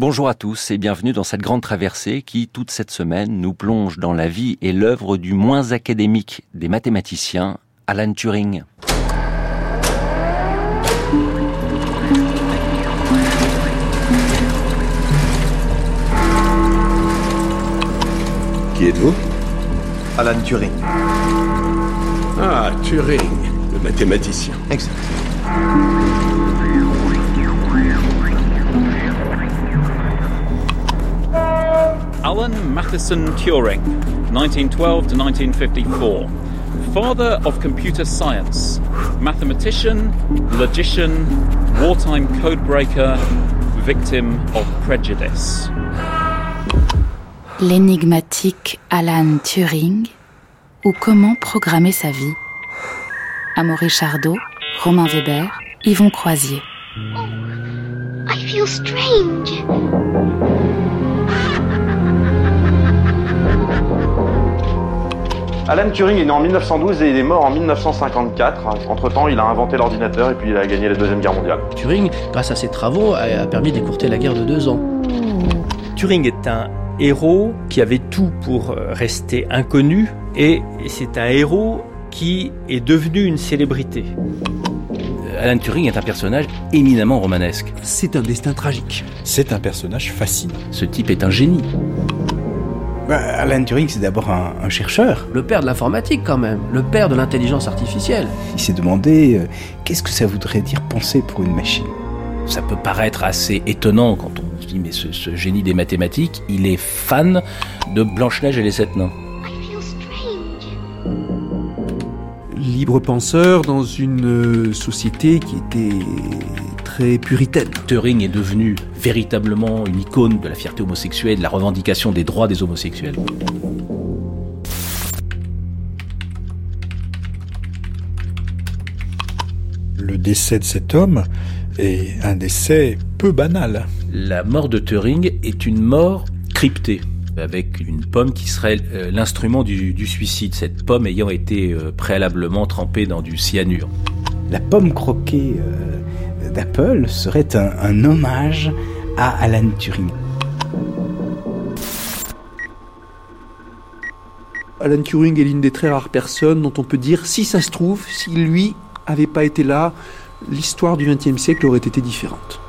Bonjour à tous et bienvenue dans cette grande traversée qui, toute cette semaine, nous plonge dans la vie et l'œuvre du moins académique des mathématiciens, Alan Turing. Qui êtes-vous? Alan Turing. Ah, Turing, le mathématicien. Exact. Alan Matheson Turing, 1912 to 1954. Father of computer science, mathematician, logician, wartime codebreaker, victim of prejudice. L'énigmatique Alan Turing ou comment programmer sa vie. Amaury Chardot, Romain Weber, Yvon Croisier. I feel strange. Alan Turing est né en 1912 et il est mort en 1954. Entre-temps, il a inventé l'ordinateur et puis il a gagné la Deuxième Guerre mondiale. Turing, grâce à ses travaux, a permis d'écourter la guerre de deux ans. Turing est un héros qui avait tout pour rester inconnu et c'est un héros qui est devenu une célébrité. Alan Turing est un personnage éminemment romanesque. C'est un destin tragique. C'est un personnage fascinant. Ce type est un génie. Bah, Alan Turing, c'est d'abord un, un, chercheur. Le père de l'informatique, quand même. Le père de l'intelligence artificielle. Il s'est demandé euh, qu'est-ce que ça voudrait dire penser pour une machine? Ça peut paraître assez étonnant quand on se dit mais ce, ce génie des mathématiques, il est fan de Blanche-Neige et les Sept Nains. Libre penseur dans une société qui était très puritaine. Turing est devenu véritablement une icône de la fierté homosexuelle, de la revendication des droits des homosexuels. Le décès de cet homme est un décès peu banal. La mort de Turing est une mort cryptée avec une pomme qui serait euh, l'instrument du, du, suicide, cette pomme ayant été euh, préalablement trempée dans du cyanure. La pomme croquée euh, d'Apple serait un, hommage à Alan Turing. Alan Turing est l'une des très rares personnes dont on peut dire, si ça se trouve, si lui avait pas été là, l'histoire du XXe siècle aurait été différente.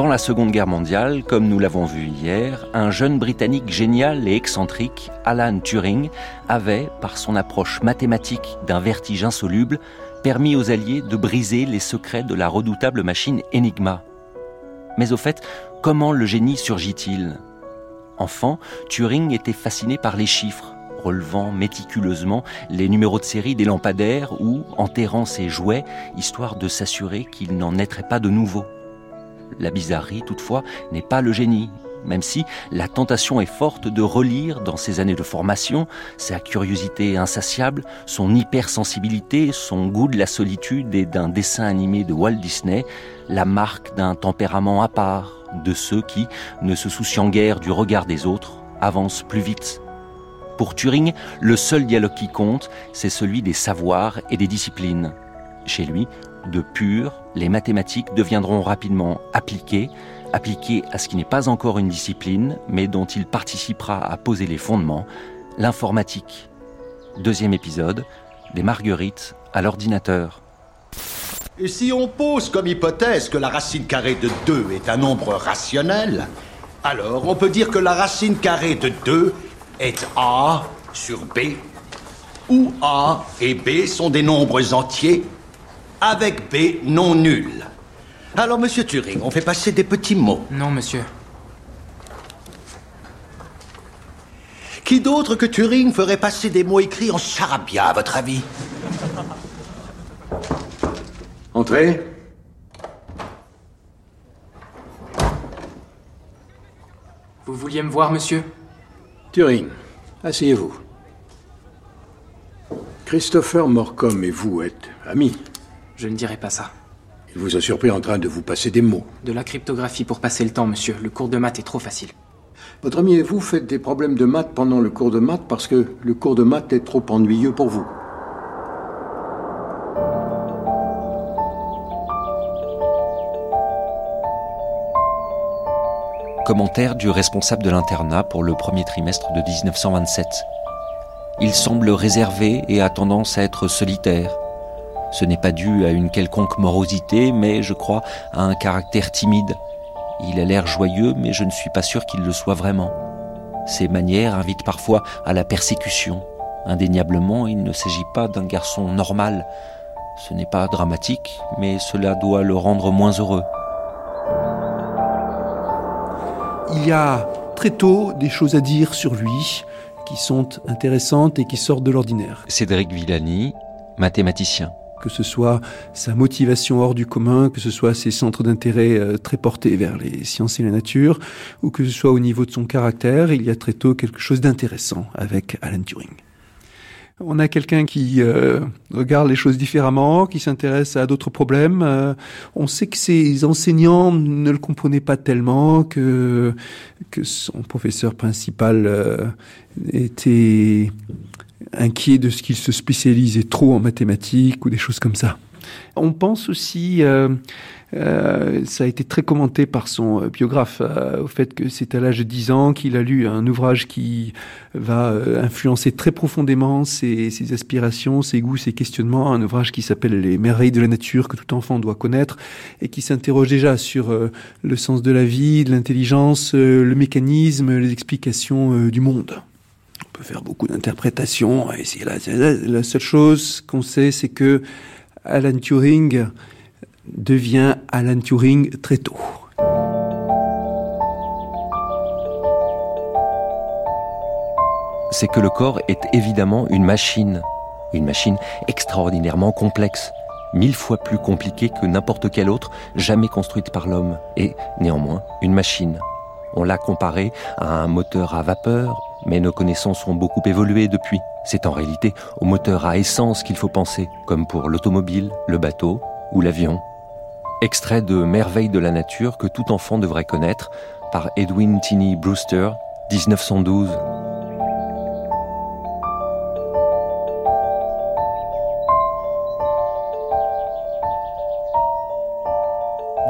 Pendant la Seconde Guerre mondiale, comme nous l'avons vu hier, un jeune Britannique génial et excentrique, Alan Turing, avait, par son approche mathématique d'un vertige insoluble, permis aux Alliés de briser les secrets de la redoutable machine Enigma. Mais au fait, comment le génie surgit-il? Enfant, Turing était fasciné par les chiffres, relevant méticuleusement les numéros de série des lampadaires ou enterrant ses jouets, histoire de s'assurer qu'il n'en naîtrait pas de nouveaux. La bizarrerie, toutefois, n'est pas le génie, même si la tentation est forte de relire dans ses années de formation sa curiosité insatiable, son hypersensibilité, son goût de la solitude et d'un dessin animé de Walt Disney, la marque d'un tempérament à part, de ceux qui, ne se souciant guère du regard des autres, avancent plus vite. Pour Turing, le seul dialogue qui compte, c'est celui des savoirs et des disciplines. Chez lui, de pur, les mathématiques deviendront rapidement appliquées, appliquées à ce qui n'est pas encore une discipline, mais dont il participera à poser les fondements, l'informatique. Deuxième épisode, des marguerites à l'ordinateur. Et si on pose comme hypothèse que la racine carrée de 2 est un nombre rationnel, alors on peut dire que la racine carrée de 2 est A sur B, où A et B sont des nombres entiers avec B non nul. Alors, monsieur Turing, on fait passer des petits mots. Non, monsieur. Qui d'autre que Turing ferait passer des mots écrits en charabia, à votre avis? Entrez. Vous vouliez me voir, monsieur? Turing, asseyez-vous. Christopher Morcom et vous êtes amis. Je ne dirai pas ça. Il vous a surpris en train de vous passer des mots. De la cryptographie pour passer le temps, monsieur. Le cours de maths est trop facile. Votre ami et vous faites des problèmes de maths pendant le cours de maths parce que le cours de maths est trop ennuyeux pour vous. Commentaire du responsable de l'internat pour le premier trimestre de 1927. Il semble réservé et a tendance à être solitaire. Ce n'est pas dû à une quelconque morosité, mais je crois à un caractère timide. Il a l'air joyeux, mais je ne suis pas sûr qu'il le soit vraiment. Ses manières invitent parfois à la persécution. Indéniablement, il ne s'agit pas d'un garçon normal. Ce n'est pas dramatique, mais cela doit le rendre moins heureux. Il y a très tôt des choses à dire sur lui qui sont intéressantes et qui sortent de l'ordinaire. Cédric Villani, mathématicien. Que ce soit sa motivation hors du commun, que ce soit ses centres d'intérêt euh, très portés vers les sciences et la nature, ou que ce soit au niveau de son caractère, il y a très tôt quelque chose d'intéressant avec Alan Turing. On a quelqu'un qui euh, regarde les choses différemment, qui s'intéresse à d'autres problèmes. Euh, on sait que ses enseignants ne le comprenaient pas tellement, que, son professeur principal était inquiet de ce qu'il se spécialisait trop en mathématiques ou des choses comme ça. On pense aussi euh, ça a été très commenté par son euh, biographe euh, au fait que c'est à l'âge de 10 ans qu'il a lu un ouvrage qui va influencer très profondément ses, ses, aspirations, ses goûts, ses questionnements, un ouvrage qui s'appelle Les merveilles de la nature que tout enfant doit connaître et qui s'interroge déjà sur le sens de la vie, de l'intelligence, le mécanisme, les explications du monde. Faire beaucoup d'interprétations et c'est la, la seule chose qu'on sait c'est que Alan Turing devient Alan Turing très tôt. C'est que le corps est évidemment une machine, une machine extraordinairement complexe, mille fois plus compliquée que n'importe quelle autre jamais construite par l'homme, et néanmoins une machine. On l'a comparé à un moteur à vapeur, mais nos connaissances ont beaucoup évolué depuis. C'est en réalité au moteur à essence qu'il faut penser, comme pour l'automobile, le bateau ou l'avion. Extrait de Merveille de la nature que tout enfant devrait connaître par Edwin Tinney Brewster, 1912.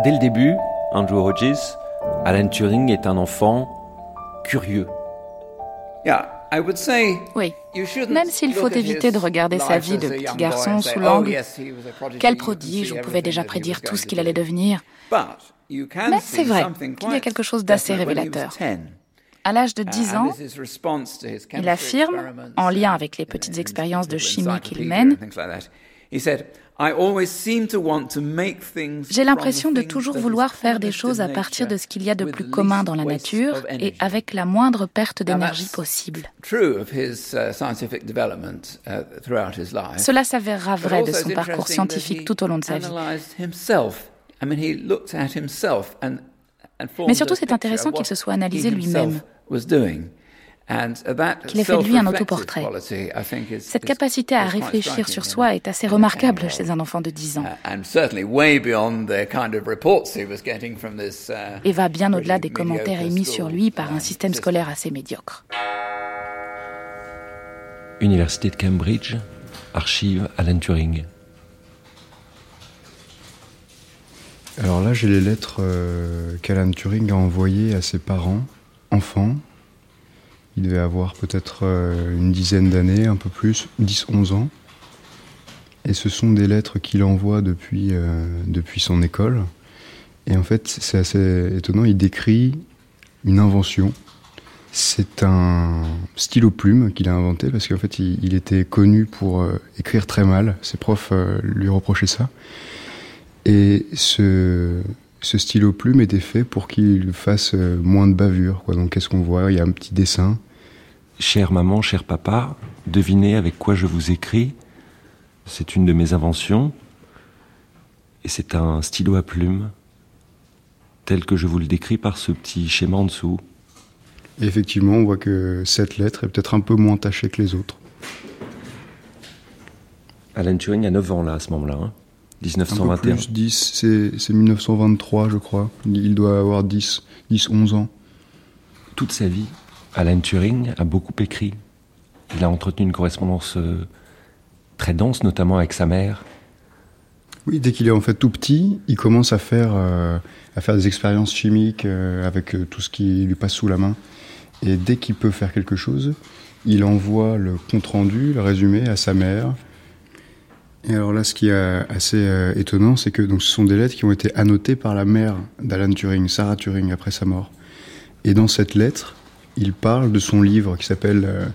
Dès le début, Andrew Hodges, Alan Turing est un enfant curieux. Oui, même s'il faut éviter de regarder sa vie de petit garçon sous l'angle. Quel prodige, on pouvait déjà prédire tout ce qu'il allait devenir. Mais c'est vrai qu'il y a quelque chose d'assez révélateur. À l'âge de 10 ans, il affirme, en lien avec les petites expériences de chimie qu'il mène, j'ai l'impression de toujours vouloir faire des choses à partir de ce qu'il y a de plus commun dans la nature et avec la moindre perte d'énergie possible. Cela s'avérera vrai de son parcours scientifique tout au long de sa vie. Mais surtout, c'est intéressant qu'il se soit analysé lui-même qu'il ait fait de lui un autoportrait. Cette capacité à réfléchir sur soi est assez remarquable chez un enfant de 10 ans et va bien au-delà des commentaires émis sur lui par un système scolaire assez médiocre. Université de Cambridge, archive Alan Turing. Alors là, j'ai les lettres euh, qu'Alan Turing a envoyées à ses parents, enfants, il devait avoir peut-être euh, une dizaine d'années, un peu plus, 10-11 ans. Et ce sont des lettres qu'il envoie depuis, euh, depuis son école. Et en fait, c'est assez étonnant, il décrit une invention. C'est un stylo plume qu'il a inventé parce qu'en fait, il, était connu pour euh, écrire très mal. Ses profs lui reprochaient ça. Et ce, ce stylo plume était fait pour qu'il fasse moins de bavure. Quoi. Donc, qu'est-ce qu'on voit? Il y a un petit dessin Chère maman, cher papa, devinez avec quoi je vous écris. C'est une de mes inventions. Et c'est un stylo à plumes, tel que je vous le décris par ce petit schéma en dessous. Et effectivement, on voit que cette lettre est peut-être un peu moins tachée que les autres. Alan Turing a 9 ans là, à ce moment-là. 1921. Hein. Un peu plus, 10, c'est 1923, je crois. Il doit avoir 10, 10, 11 ans. Toute sa vie, Alan Turing a beaucoup écrit. Il a entretenu une correspondance euh, très dense, notamment avec sa mère. Oui, dès qu'il est en fait tout petit, il commence à faire, euh, à faire des expériences chimiques euh, avec tout ce qui lui passe sous la main. Et dès qu'il peut faire quelque chose, il envoie le compte-rendu, le résumé à sa mère. Et alors là, ce qui est assez étonnant, c'est que donc, ce sont des lettres qui ont été annotées par la mère d'Alan Turing, Sarah Turing, après sa mort. Et dans cette lettre, il parle de son livre qui s'appelle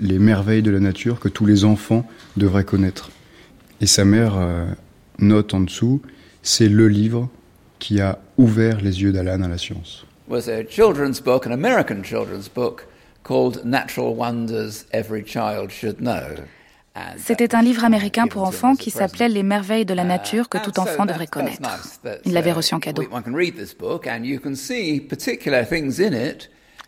les merveilles de la nature que tous les enfants devraient connaître. Et sa mère euh, note en dessous, c'est le livre qui a ouvert les yeux d'Alan à la science. was a children's book, an American children's book called Natural Wonders Every Child Should Know. C'était un livre américain pour enfants qui s'appelait Les merveilles de la nature que tout enfant devrait connaître. Il l'avait reçu en cadeau.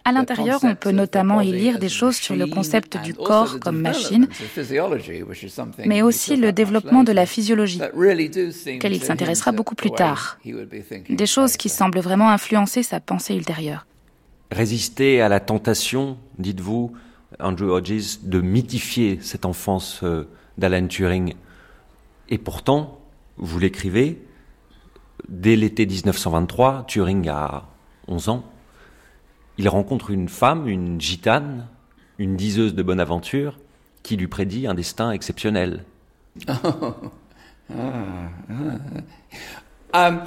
À l'intérieur, on peut notamment y lire des choses sur le concept du corps comme machine, mais aussi le développement de la physiologie, auquel il s'intéressera beaucoup plus tard. Des choses qui semblent vraiment influencer sa pensée ultérieure. Résister à la tentation, dites-vous, Andrew Hodges, de mythifier cette enfance euh, d'Alan Turing. Et pourtant, vous l'écrivez, dès l'été 1923, Turing a 11 ans, il rencontre une femme, une gitane, une diseuse de bonne aventure, qui lui prédit un destin exceptionnel. um,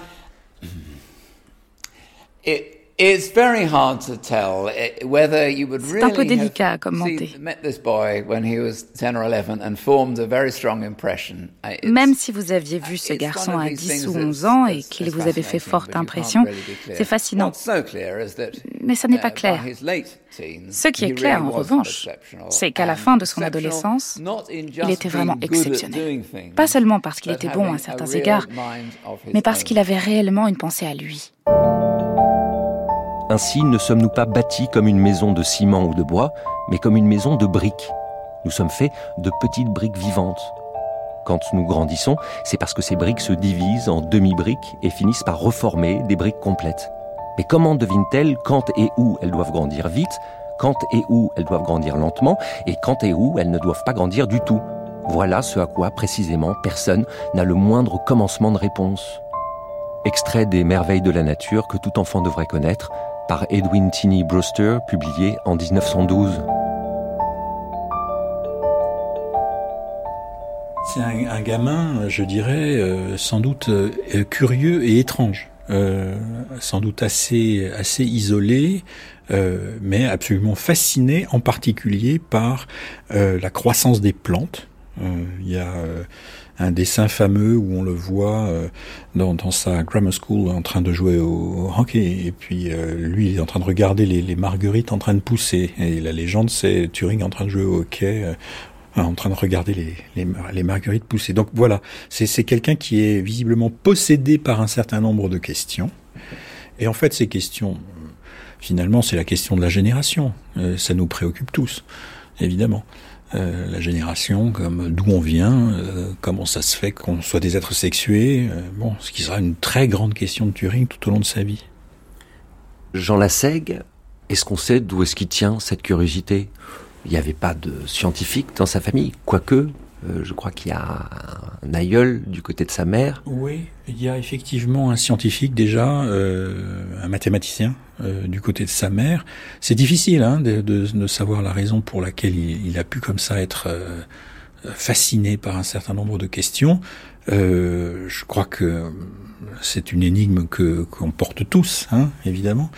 it, c'est un peu délicat à commenter. Même si vous aviez vu ce garçon à 10 ou 11 ans et qu'il vous avait fait forte impression, c'est fascinant. Mais ce n'est pas clair. Ce qui est clair, en revanche, c'est qu'à la fin de son adolescence, il était vraiment exceptionnel. Pas seulement parce qu'il était bon à certains égards, mais parce qu'il avait réellement une pensée à lui. Ainsi ne sommes-nous pas bâtis comme une maison de ciment ou de bois, mais comme une maison de briques. Nous sommes faits de petites briques vivantes. Quand nous grandissons, c'est parce que ces briques se divisent en demi-briques et finissent par reformer des briques complètes. Mais comment devinent-elles quand et où elles doivent grandir vite, quand et où elles doivent grandir lentement, et quand et où elles ne doivent pas grandir du tout? Voilà ce à quoi précisément personne n'a le moindre commencement de réponse. Extrait des merveilles de la nature que tout enfant devrait connaître, par Edwin Tinney Brewster, publié en 1912. C'est un, gamin, je dirais, euh, sans doute euh, curieux et étrange. Euh, sans doute assez assez isolé, mais absolument fasciné, en particulier par la croissance des plantes. Il y a un dessin fameux où on le voit euh, dans, sa grammar school en train de jouer au, hockey et puis euh, lui il est en train de regarder les, les, marguerites en train de pousser et la légende c'est Turing en train de jouer au hockey euh, en train de regarder les, les, les marguerites pousser. Donc voilà, c'est quelqu'un qui est visiblement possédé par un certain nombre de questions. Et en fait, ces questions, finalement, c'est la question de la génération. ça nous préoccupe tous, évidemment. Euh, la génération, comme d'où on vient, euh, comment ça se fait qu'on soit des êtres sexués, euh, bon, ce qui sera une très grande question de Turing tout au long de sa vie. Jean Lassègue, est-ce qu'on sait d'où est-ce qu'il tient cette curiosité? Il n'y avait pas de scientifique dans sa famille, quoique je crois qu'il y a un aïeul du côté de sa mère. Oui, il y a effectivement un scientifique déjà, euh, un mathématicien euh, du côté de sa mère. C'est difficile hein, de, de, savoir la raison pour laquelle il, a pu comme ça être fasciné par un certain nombre de questions. je crois que c'est une énigme que qu'on porte tous, hein, évidemment.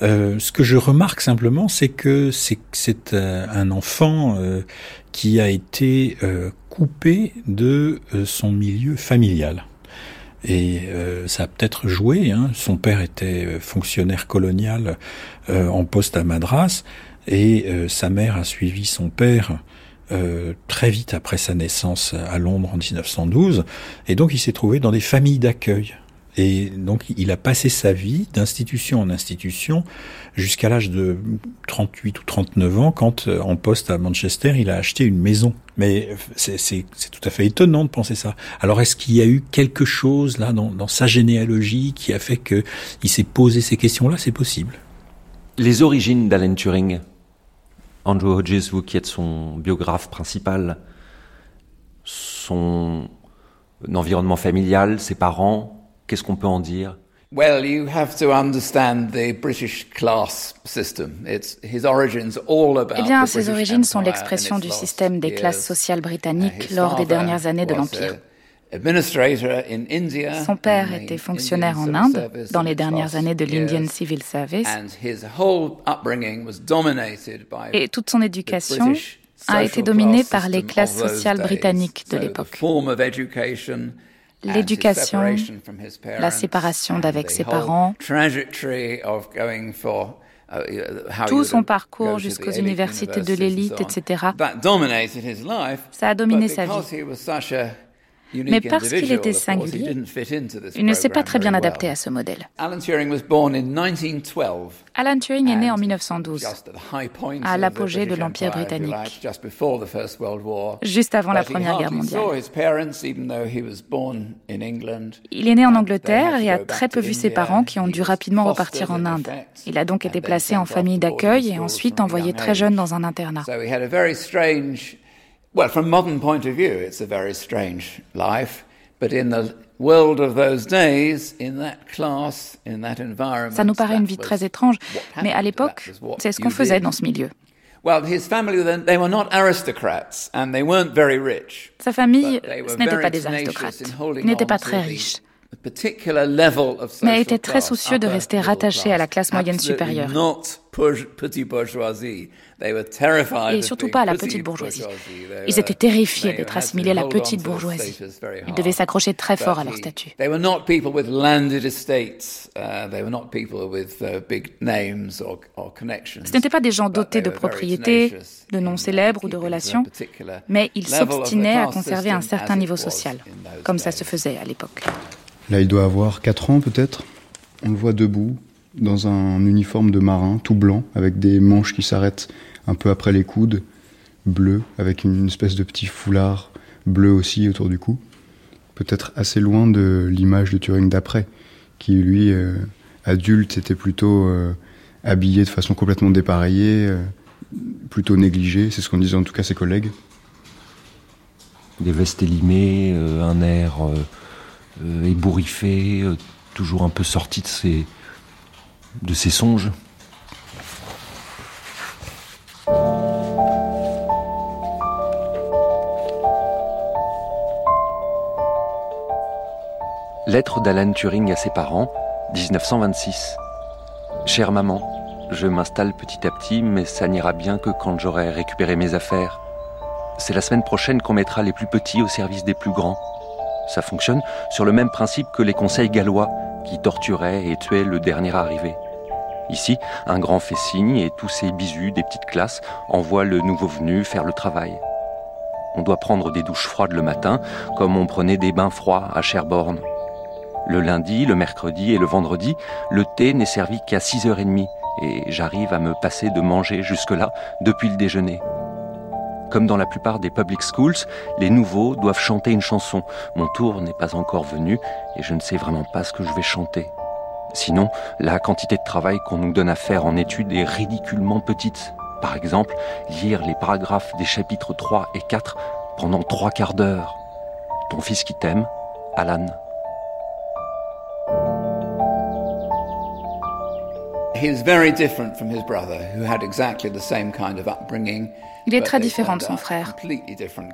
Euh, ce que je remarque simplement, c'est que c'est un enfant qui a été euh, coupé de euh, son milieu familial. Et euh, ça a peut-être joué. Hein. Son père était fonctionnaire colonial en poste à Madras. et euh, sa mère a suivi son père euh, très vite après sa naissance à Londres en 1912, et donc il s'est trouvé dans des familles d'accueil. Et donc il a passé sa vie d'institution en institution jusqu'à l'âge de 38 ou 39 ans quand euh, en poste à Manchester il a acheté une maison. Mais c'est tout à fait étonnant de penser ça. Alors est-ce qu'il y a eu quelque chose là dans, dans sa généalogie qui a fait qu'il s'est posé ces questions-là? C'est possible. Les origines d'Alan Turing, Andrew Hodges, vous qui êtes son biographe principal, son environnement familial, ses parents, Qu'est-ce qu'on peut en dire? Well, you have to understand the British class system. It's his origins all about eh bien, ses origines sont l'expression du système des classes sociales britanniques lors des dernières années de l'Empire. Son père était fonctionnaire en Inde dans les dernières années de l'Indian Civil Service. Et toute son éducation a été dominée par les classes sociales britanniques de l'époque l'éducation, la séparation d'avec ses parents, tout son parcours jusqu'aux universités de l'élite, etc. Ça a dominé sa vie. Mais parce qu'il était singulier, il ne s'est pas très bien adapté à ce modèle. Alan Turing est né en 1912, à l'apogée de l'Empire britannique, juste avant la Première Guerre mondiale. Il est né en Angleterre et a très peu vu ses parents qui ont dû rapidement repartir en Inde. Il a donc été placé en famille d'accueil et ensuite envoyé très jeune dans un internat. Well, from modern point of view, it's a very strange life, but in the world of those days, in that class, in that environment. Ça nous paraît une vie très étrange, mais à l'époque, c'est ce qu'on faisait dans ce milieu. Well, his family then they were not aristocrats and they weren't very rich. Sa famille, ce n'étaient pas des aristocrates. Ils n'étaient pas très riches mais était très soucieux de rester rattaché à la classe moyenne supérieure. Et surtout pas à la petite bourgeoisie. Ils étaient terrifiés d'être assimilés à la petite bourgeoisie. Ils devaient s'accrocher très fort à leur statut. Ce n'étaient pas des gens dotés de propriétés, de noms célèbres ou de relations, mais ils s'obstinaient à conserver un certain niveau social, comme ça se faisait à l'époque. Là, il doit avoir 4 ans peut-être. On le voit debout, dans un uniforme de marin, tout blanc, avec des manches qui s'arrêtent un peu après les coudes, bleu, avec une espèce de petit foulard bleu aussi autour du cou. Peut-être assez loin de l'image de Turing d'après, qui lui, euh, adulte, était plutôt euh, habillé de façon complètement dépareillée, euh, plutôt négligé, c'est ce qu'on disait en tout cas ses collègues. Des vestes élimées, un air ébouriffé, euh, toujours un peu sorti de ses, de ses songes. Lettre d'Alan Turing à ses parents, 1926. Chère maman, je m'installe petit à petit, mais ça n'ira bien que quand j'aurai récupéré mes affaires. C'est la semaine prochaine qu'on mettra les plus petits au service des plus grands. Ça fonctionne sur le même principe que les conseils gallois qui torturaient et tuaient le dernier arrivé. Ici, un grand fait signe et tous ces bisous des petites classes envoient le nouveau venu faire le travail. On doit prendre des douches froides le matin, comme on prenait des bains froids à Sherborne. Le lundi, le mercredi et le vendredi, le thé n'est servi qu'à 6h30 et j'arrive à me passer de manger jusque-là depuis le déjeuner. Comme dans la plupart des public schools, les nouveaux doivent chanter une chanson. Mon tour n'est pas encore venu et je ne sais vraiment pas ce que je vais chanter. Sinon, la quantité de travail qu'on nous donne à faire en études est ridiculement petite. Par exemple, lire les paragraphes des chapitres 3 et 4 pendant trois quarts d'heure. Ton fils qui t'aime, Alan. He very different from his brother, who had exactly the same kind of upbringing. Il est très différent de son frère,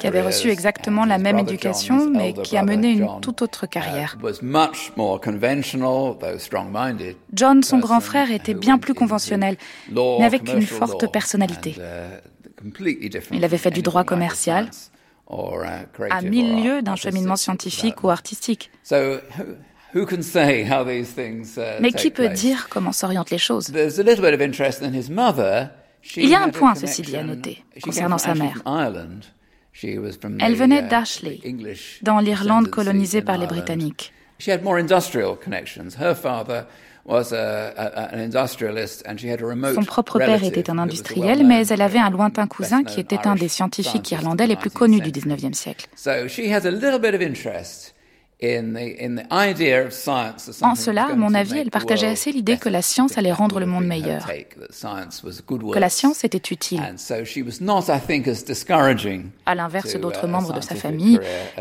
qui avait reçu exactement la même éducation, mais qui a mené une toute autre carrière. John, son grand frère, était bien plus conventionnel, mais avec une forte personnalité. Il avait fait du droit commercial, à mille lieues d'un cheminement scientifique ou artistique. Mais qui peut dire comment s'orientent les choses? Il y a un point, ceci dit, à noter, concernant sa mère. Elle venait uh, d'Ashley, dans l'Irlande colonisée par les Britanniques. Son propre père était un industriel, mais elle avait un lointain cousin qui était un des scientifiques irlandais les plus connus du 19e siècle. En cela, à mon avis, elle partageait assez l'idée que la science allait rendre le monde meilleur, que la science était utile. À l'inverse d'autres membres de sa famille,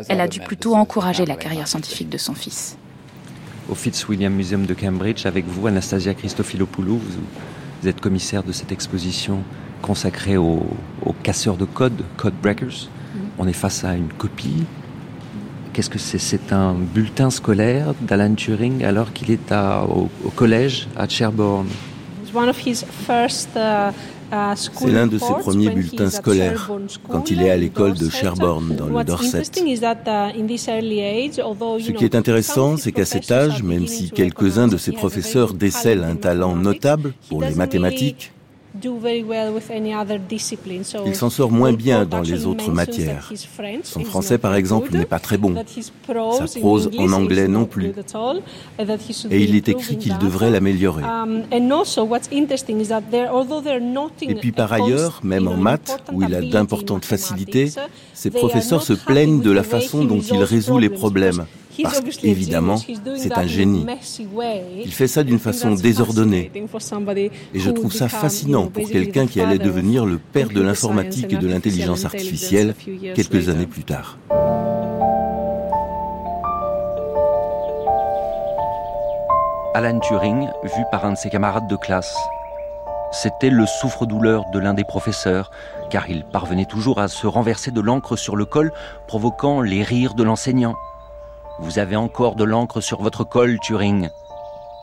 elle a dû plutôt encourager la carrière scientifique de son fils. Au Fitzwilliam Museum de Cambridge, avec vous, Anastasia Christofilopoulou, vous, êtes commissaire de cette exposition consacrée aux, casseurs de code, code breakers. Mm-hmm. On est face à une copie Qu'est-ce que c'est? C'est un bulletin scolaire d'Alan Turing alors qu'il est au, collège à Sherborne. Uh, uh, c'est l'un de ses premiers bulletins scolaires quand il est à l'école de Sherborne dans le Dorset. Uh, Ce qui est intéressant, c'est qu'à cet âge, même si quelques-uns de ses professeurs décèlent un talent notable pour les mathématiques, il s'en sort moins bien dans les autres matières. Son français, par exemple, n'est pas très bon. Sa prose en anglais non plus. Et il est écrit qu'il devrait l'améliorer. Um, Et puis par ailleurs, même en maths, où il a d'importantes facilités, ses professeurs se plaignent de la façon dont il résout les problèmes. Parce qu'évidemment, c'est un génie. Il fait ça d'une façon désordonnée. Et je trouve ça fascinant pour quelqu'un qui allait devenir le père de l'informatique et de l'intelligence artificielle quelques années plus tard. Alan Turing, vu par un de ses camarades de classe. C'était le souffre-douleur de l'un des professeurs, car il parvenait toujours à se renverser de l'encre sur le col, provoquant les rires de l'enseignant. Vous avez encore de l'encre sur votre col, Turing.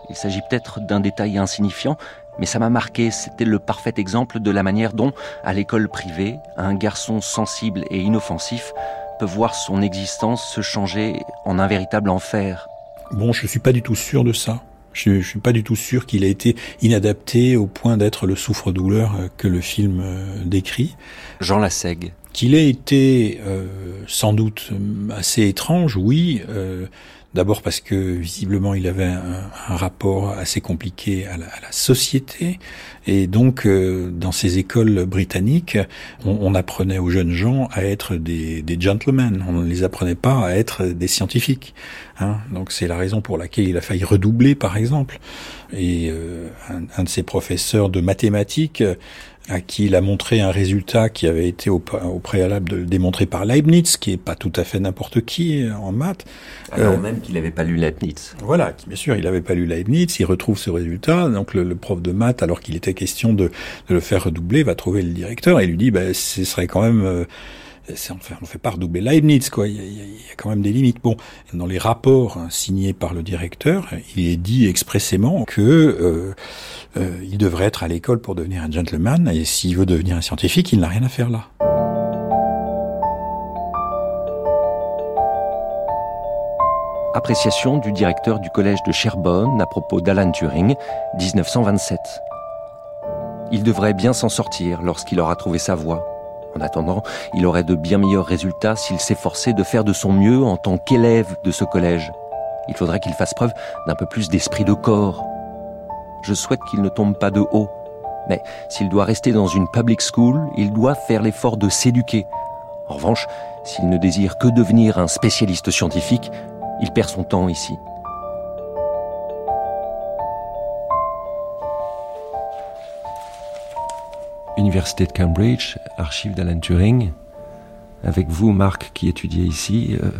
Il s'agit peut-être d'un détail insignifiant, mais ça m'a marqué. C'était le parfait exemple de la manière dont, à l'école privée, un garçon sensible et inoffensif peut voir son existence se changer en un véritable enfer. Bon, je suis pas du tout sûr de ça. Je, ne suis pas du tout sûr qu'il ait été inadapté au point d'être le souffre-douleur que le film euh, décrit. Jean Lassègue. Qu'il ait été euh, sans doute assez étrange, oui. Euh, D'abord parce que visiblement il avait un, rapport assez compliqué à la, société et donc euh, dans ces écoles britanniques, on, apprenait aux jeunes gens à être des, des, gentlemen, on ne les apprenait pas à être des scientifiques. Hein. Donc c'est la raison pour laquelle il a failli redoubler par exemple. Et euh, un, un, de ses professeurs de mathématiques à qui il a montré un résultat qui avait été au, préalable démontré par Leibniz, qui est pas tout à fait n'importe qui en maths. Alors euh, même qu'il n'avait pas lu Leibniz. Voilà, bien sûr, il n'avait pas lu Leibniz, il retrouve ce résultat, donc le, prof de maths, alors qu'il était question de, de, le faire redoubler, va trouver le directeur et lui dit, bah, ce serait quand même... On on fait pas redoubler Leibniz, quoi. Il y, a, quand même des limites. Bon, dans les rapports hein, signés par le directeur, il est dit expressément que euh, euh, il devrait être à l'école pour devenir un gentleman, et s'il veut devenir un scientifique, il n'a rien à faire là. Appréciation du directeur du collège de Sherborne à propos d'Alan Turing, 1927. Il devrait bien s'en sortir lorsqu'il aura trouvé sa voie. En attendant, il aurait de bien meilleurs résultats s'il s'efforçait de faire de son mieux en tant qu'élève de ce collège. Il faudrait qu'il fasse preuve d'un peu plus d'esprit de corps. Je souhaite qu'il ne tombe pas de haut. Mais s'il doit rester dans une public school, il doit faire l'effort de s'éduquer. En revanche, s'il ne désire que devenir un spécialiste scientifique, il perd son temps ici. Université de Cambridge, archives d'Alan Turing. Avec vous, Marc, qui étudiez ici, euh,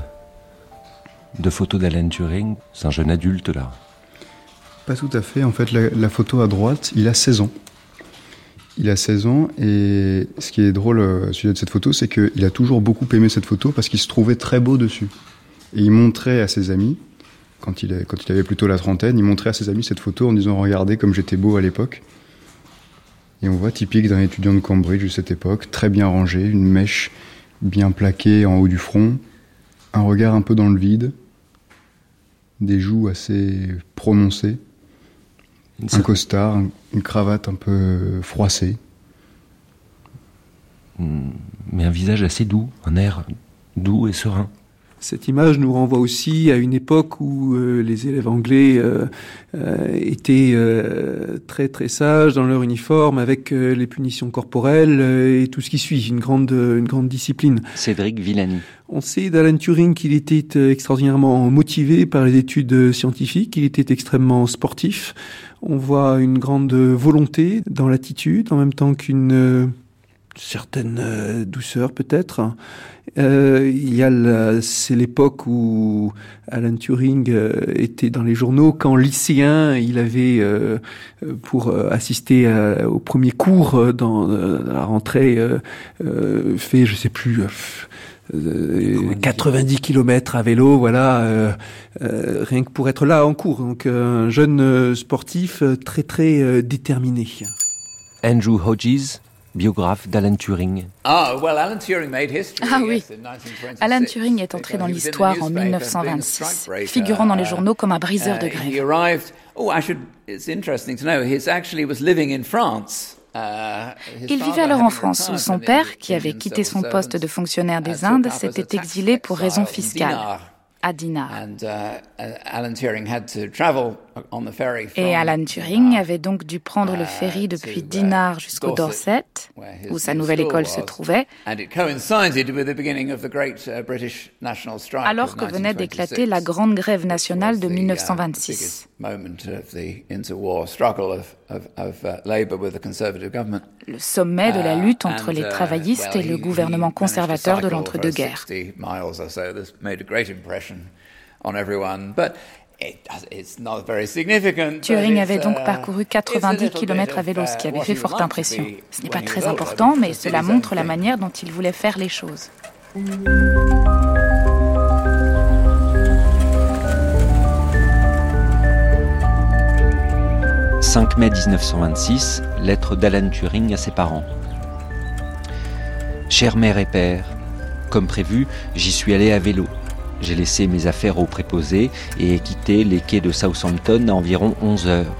de photos d'Alan Turing. C'est un jeune adulte, là. Pas tout à fait. En fait, la, photo à droite, il a 16 ans. Il a 16 ans et ce qui est drôle euh, au sujet de cette photo, c'est qu'il a toujours beaucoup aimé cette photo parce qu'il se trouvait très beau dessus. Et il montrait à ses amis, quand il, quand il avait plutôt la trentaine, il montrait à ses amis cette photo en disant Regardez comme j'étais beau à l'époque. Et on voit typique d'un étudiant de Cambridge de cette époque, très bien rangé, une mèche bien plaquée en haut du front, un regard un peu dans le vide, des joues assez prononcées, un costard, une cravate un peu froissée. mais un visage assez doux, un air doux et serein. Cette image nous renvoie aussi à une époque où euh, les élèves anglais euh, euh, étaient très très sages dans leur uniforme avec les punitions corporelles et tout ce qui suit, une grande une grande discipline. Cédric Villani. On sait d'Alan Turing qu'il était extraordinairement motivé par les études scientifiques, qu'il était extrêmement sportif. On voit une grande volonté dans l'attitude en même temps qu'une certaine douceur peut-être euh, il y a c'est l'époque où Alan Turing euh, était dans les journaux quand lycéen, il avait euh, pour assister au premier cours dans, la rentrée fait, je sais plus. 90 km à vélo, voilà, rien que pour être là en cours. Donc un jeune sportif très très déterminé. Andrew Hodges, biographe d'Alan Turing. Ah, ah oui, Alan Turing est entré dans l'histoire en 1926, figurant dans les journaux comme un briseur de grève. Il vivait alors en France, où son père, qui avait quitté son poste de fonctionnaire des Indes, s'était exilé pour raisons fiscales à Dinard. Et Alan Turing avait donc dû prendre le ferry depuis Dinard jusqu'au Dorset, où sa nouvelle école se trouvait, alors que venait d'éclater la grande grève nationale de 1926. Le sommet de la lutte entre les travaillistes et le gouvernement conservateur de l'entre-deux-guerres. Turing avait donc parcouru 90 km à vélo, ce qui avait fait forte impression. Ce n'est pas très important, mais cela montre la manière dont il voulait faire les choses. 5 mai 1926, lettre d'Alan Turing à ses parents. Chère mère et père, comme prévu, j'y suis allé à vélo. J'ai laissé mes affaires au préposé et quitté les quais de Southampton à environ 11 heures.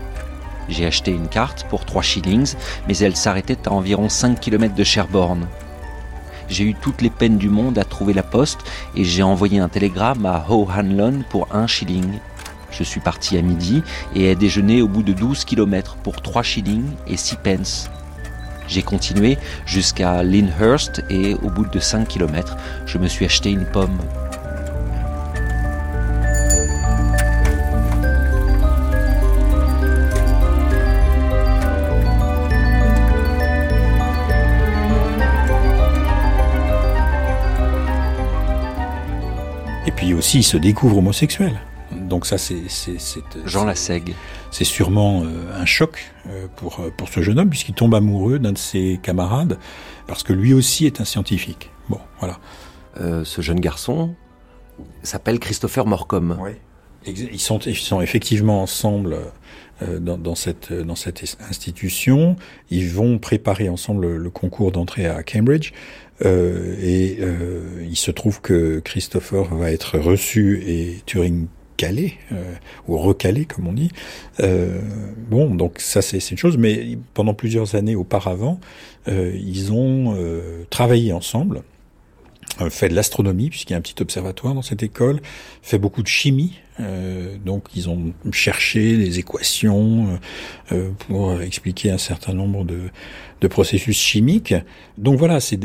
J'ai acheté une carte pour 3 shillings, mais elle s'arrêtait à environ 5 km de Sherborne. J'ai eu toutes les peines du monde à trouver la poste et j'ai envoyé un télégramme à Ho Hanlon pour 1 shilling. Je suis parti à midi et ai déjeuné au bout de 12 km pour 3 shillings et 6 pence. J'ai continué jusqu'à Lyndhurst et au bout de 5 km, je me suis acheté une pomme. Puis aussi, il se découvre homosexuel. Donc ça, c'est Jean Lassègue. C'est sûrement euh, un choc euh, pour euh, pour ce jeune homme puisqu'il tombe amoureux d'un de ses camarades parce que lui aussi est un scientifique. Bon, voilà. ce jeune garçon s'appelle Christopher Morcom. Oui. Ils sont, ils sont effectivement ensemble dans, dans, cette, dans cette institution. Ils vont préparer ensemble le, le concours d'entrée à Cambridge. Euh, et euh, il se trouve que Christopher va être reçu et Turing calé euh, ou recalé comme on dit. Euh, bon, donc ça c'est une chose, mais pendant plusieurs années auparavant, euh, ils ont travaillé ensemble, fait de l'astronomie puisqu'il y a un petit observatoire dans cette école, fait beaucoup de chimie. Donc ils ont cherché les équations pour expliquer un certain nombre de, processus chimiques. Donc voilà, c'est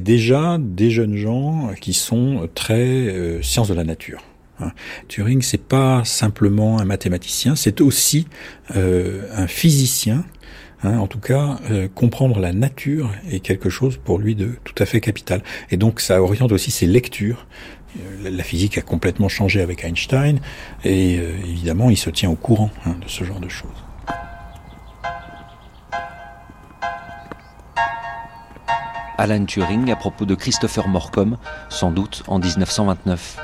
déjà des jeunes gens qui sont très euh, sciences de la nature. Hein. Turing, c'est pas simplement un mathématicien, c'est aussi euh, un physicien. Hein. en tout cas, euh, comprendre la nature est quelque chose pour lui de tout à fait capital. Et donc, ça oriente aussi ses lectures. La physique a complètement changé avec Einstein, et évidemment, il se tient au courant hein, de ce genre de choses. Alan Turing à propos de Christopher Morcom, sans doute en 1929.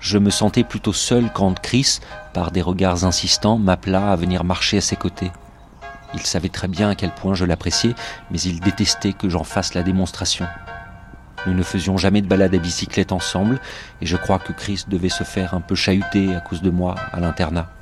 Je me sentais plutôt seul quand Chris, par des regards insistants, m'appela à venir marcher à ses côtés. Il savait très bien à quel point je l'appréciais, mais il détestait que j'en fasse la démonstration. Nous ne faisions jamais de balade à bicyclette ensemble, et je crois que Chris devait se faire un peu chahuter à cause de moi à l'internat.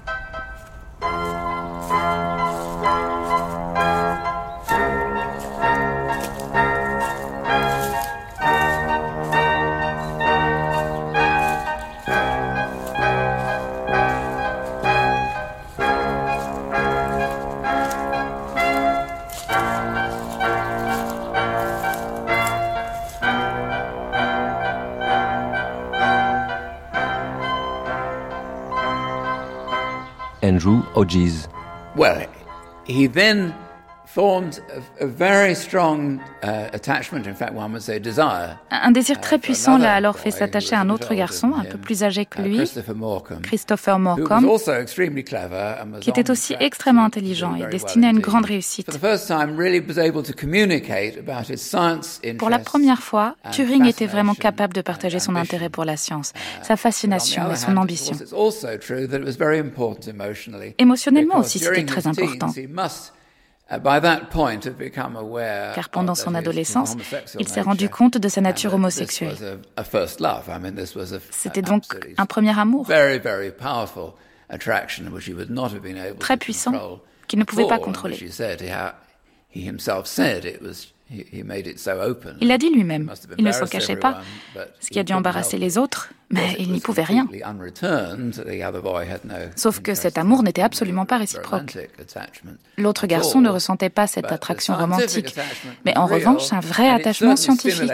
Andrew Hodges. Well, he then un désir très puissant l'a alors fait s'attacher à un autre garçon, un peu plus âgé que uh, lui, Christopher Morcom, qui était aussi extrêmement intelligent et destiné à une grande réussite. Pour la première fois, Turing était vraiment capable de partager son intérêt pour la science, uh, sa fascination et son ambition. Émotionnellement aussi, c'était très important. Uh, Car pendant son adolescence, il s'est rendu compte de sa nature homosexuelle. C'était donc un premier amour très puissant qu'il ne pouvait pas contrôler. Il l'a dit lui-même, il ne s'en cachait pas, ce qui a dû embarrasser les autres, mais il n'y pouvait rien. Sauf que cet amour n'était absolument pas réciproque. L'autre garçon ne ressentait pas cette attraction romantique, mais en revanche un vrai attachement scientifique.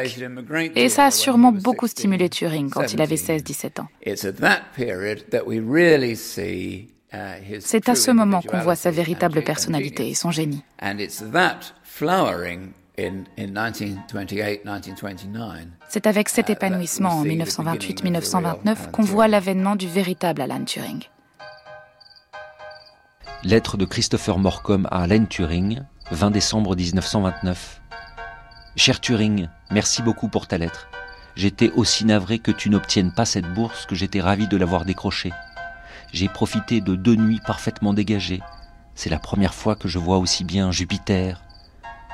Et ça a sûrement beaucoup stimulé Turing quand il avait 16-17 ans. C'est à ce moment qu'on voit sa véritable personnalité et son génie. C'est avec cet uh, épanouissement en 1928-1929 qu'on voit l'avènement du véritable Alan Turing. Lettre de Christopher Morcom à Alan Turing, 20 décembre 1929. Cher Turing, merci beaucoup pour ta lettre. J'étais aussi navré que tu n'obtiennes pas cette bourse que j'étais ravi de l'avoir décrochée. J'ai profité de deux nuits parfaitement dégagées. C'est la première fois que je vois aussi bien Jupiter,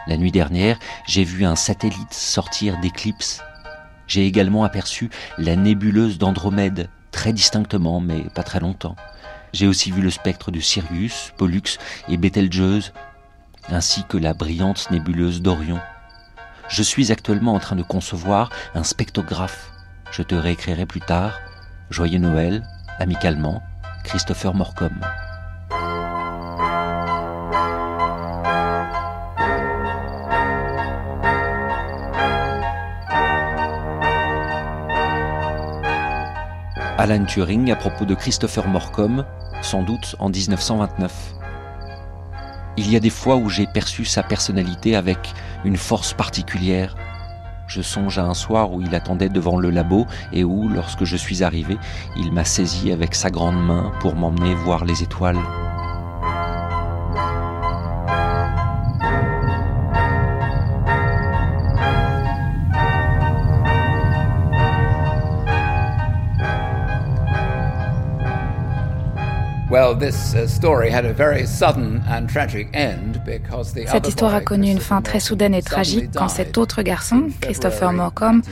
la nuit dernière, j'ai vu un satellite sortir d'éclipse. J'ai également aperçu la nébuleuse d'Andromède, très distinctement, mais pas très longtemps. J'ai aussi vu le spectre de Sirius, Pollux et Betelgeuse, ainsi que la brillante nébuleuse d'Orion. Je suis actuellement en train de concevoir un spectrographe. Je te réécrirai plus tard. Joyeux Noël, amicalement, Christopher Morcom. Alan Turing à propos de Christopher Morcom, sans doute en 1929. Il y a des fois où j'ai perçu sa personnalité avec une force particulière. Je songe à un soir où il attendait devant le labo et où, lorsque je suis arrivé, il m'a saisi avec sa grande main pour m'emmener voir les étoiles. Cette histoire a connu une fin très soudaine et tragique quand cet autre garçon, Christopher Morcom,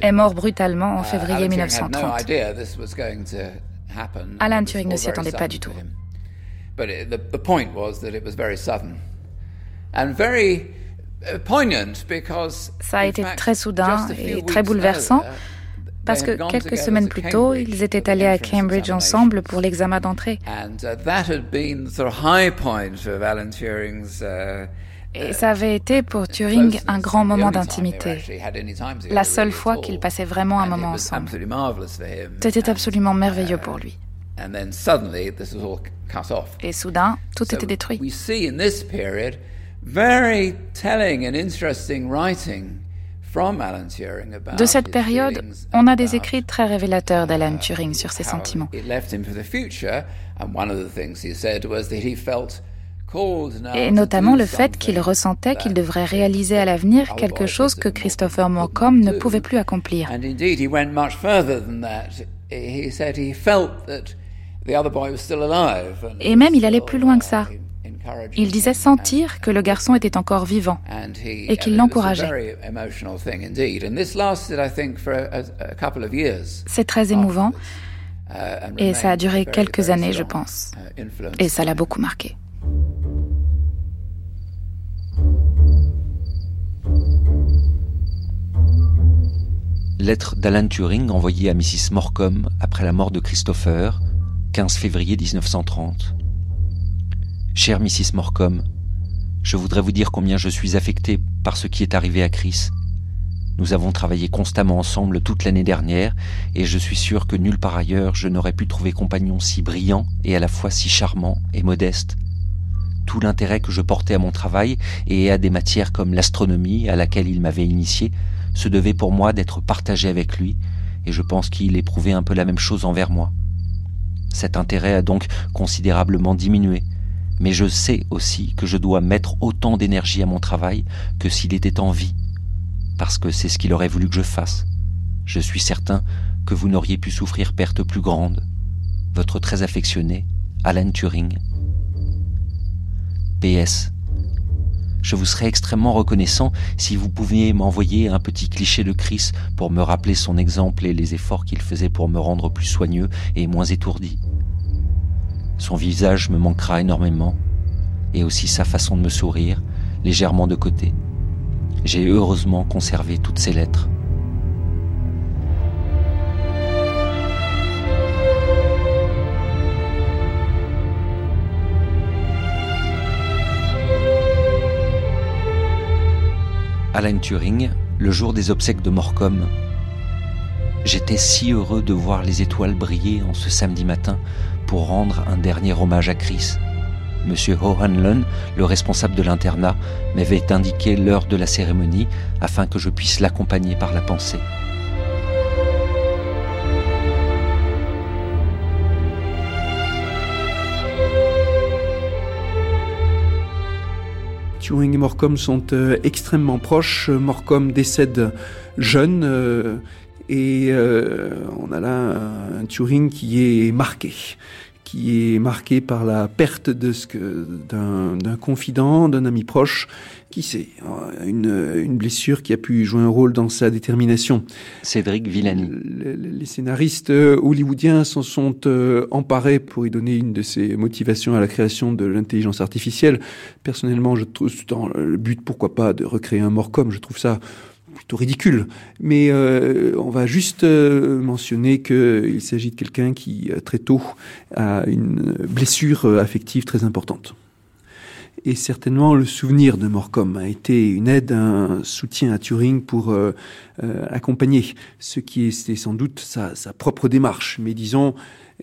est mort brutalement en uh, février 1930. Alan Turing ne s'y attendait pas du tout. Ça a été très soudain et très bouleversant parce que quelques semaines plus tôt, ils étaient allés à Cambridge ensemble pour l'examen d'entrée. Et ça avait été pour Turing un grand moment d'intimité. La seule fois qu'ils passaient vraiment un moment ensemble. C'était absolument merveilleux pour lui. Et soudain, tout était détruit. De cette période, on a des écrits très révélateurs d'Alan Turing sur ses sentiments. Et notamment le fait qu'il ressentait qu'il devrait réaliser à l'avenir quelque chose que Christopher Morcom ne pouvait plus accomplir. Et même il allait plus loin que ça. Il disait sentir que le garçon était encore vivant et qu'il l'encourageait. C'est très émouvant uh, et ça a duré quelques années, je pense. Uh, et ça l'a beaucoup marqué. Lettre d'Alan Turing envoyée à Mrs. Morcom après la mort de Christopher, 15 février 1930. Chère Mrs. Morcom, je voudrais vous dire combien je suis affecté par ce qui est arrivé à Chris. Nous avons travaillé constamment ensemble toute l'année dernière, et je suis sûr que nulle part ailleurs je n'aurais pu trouver compagnon si brillant et à la fois si charmant et modeste. Tout l'intérêt que je portais à mon travail et à des matières comme l'astronomie à laquelle il m'avait initié se devait pour moi d'être partagé avec lui, et je pense qu'il éprouvait un peu la même chose envers moi. Cet intérêt a donc considérablement diminué, mais je sais aussi que je dois mettre autant d'énergie à mon travail que s'il était en vie, parce que c'est ce qu'il aurait voulu que je fasse. Je suis certain que vous n'auriez pu souffrir perte plus grande. Votre très affectionné, Alan Turing. PS. Je vous serais extrêmement reconnaissant si vous pouviez m'envoyer un petit cliché de Chris pour me rappeler son exemple et les efforts qu'il faisait pour me rendre plus soigneux et moins étourdi. Son visage me manquera énormément, et aussi sa façon de me sourire, légèrement de côté. J'ai heureusement conservé toutes ces lettres. Alan Turing, le jour des obsèques de Morcom. J'étais si heureux de voir les étoiles briller en ce samedi matin pour rendre un dernier hommage à Chris. Monsieur O'Hanlon, le responsable de l'internat, m'avait indiqué l'heure de la cérémonie afin que je puisse l'accompagner par la pensée. Turing et Morcom sont euh, extrêmement proches. Morcom décède jeune euh, et euh, on a là un Turing qui est marqué qui est marqué par la perte de ce que d'un confident, d'un ami proche, qui sait, une, une, blessure qui a pu jouer un rôle dans sa détermination. Cédric Villani. Les, scénaristes hollywoodiens s'en sont euh, emparés pour y donner une de ses motivations à la création de l'intelligence artificielle. Personnellement, je trouve dans le but, pourquoi pas, de recréer un Morcom, je trouve ça plutôt ridicule. Mais euh, on va juste euh, mentionner qu'il s'agit de quelqu'un qui, euh, très tôt, a une blessure affective très importante. Et certainement, le souvenir de Morcom a été une aide, un soutien à Turing pour accompagner ce qui était sans doute sa, sa propre démarche. Mais disons,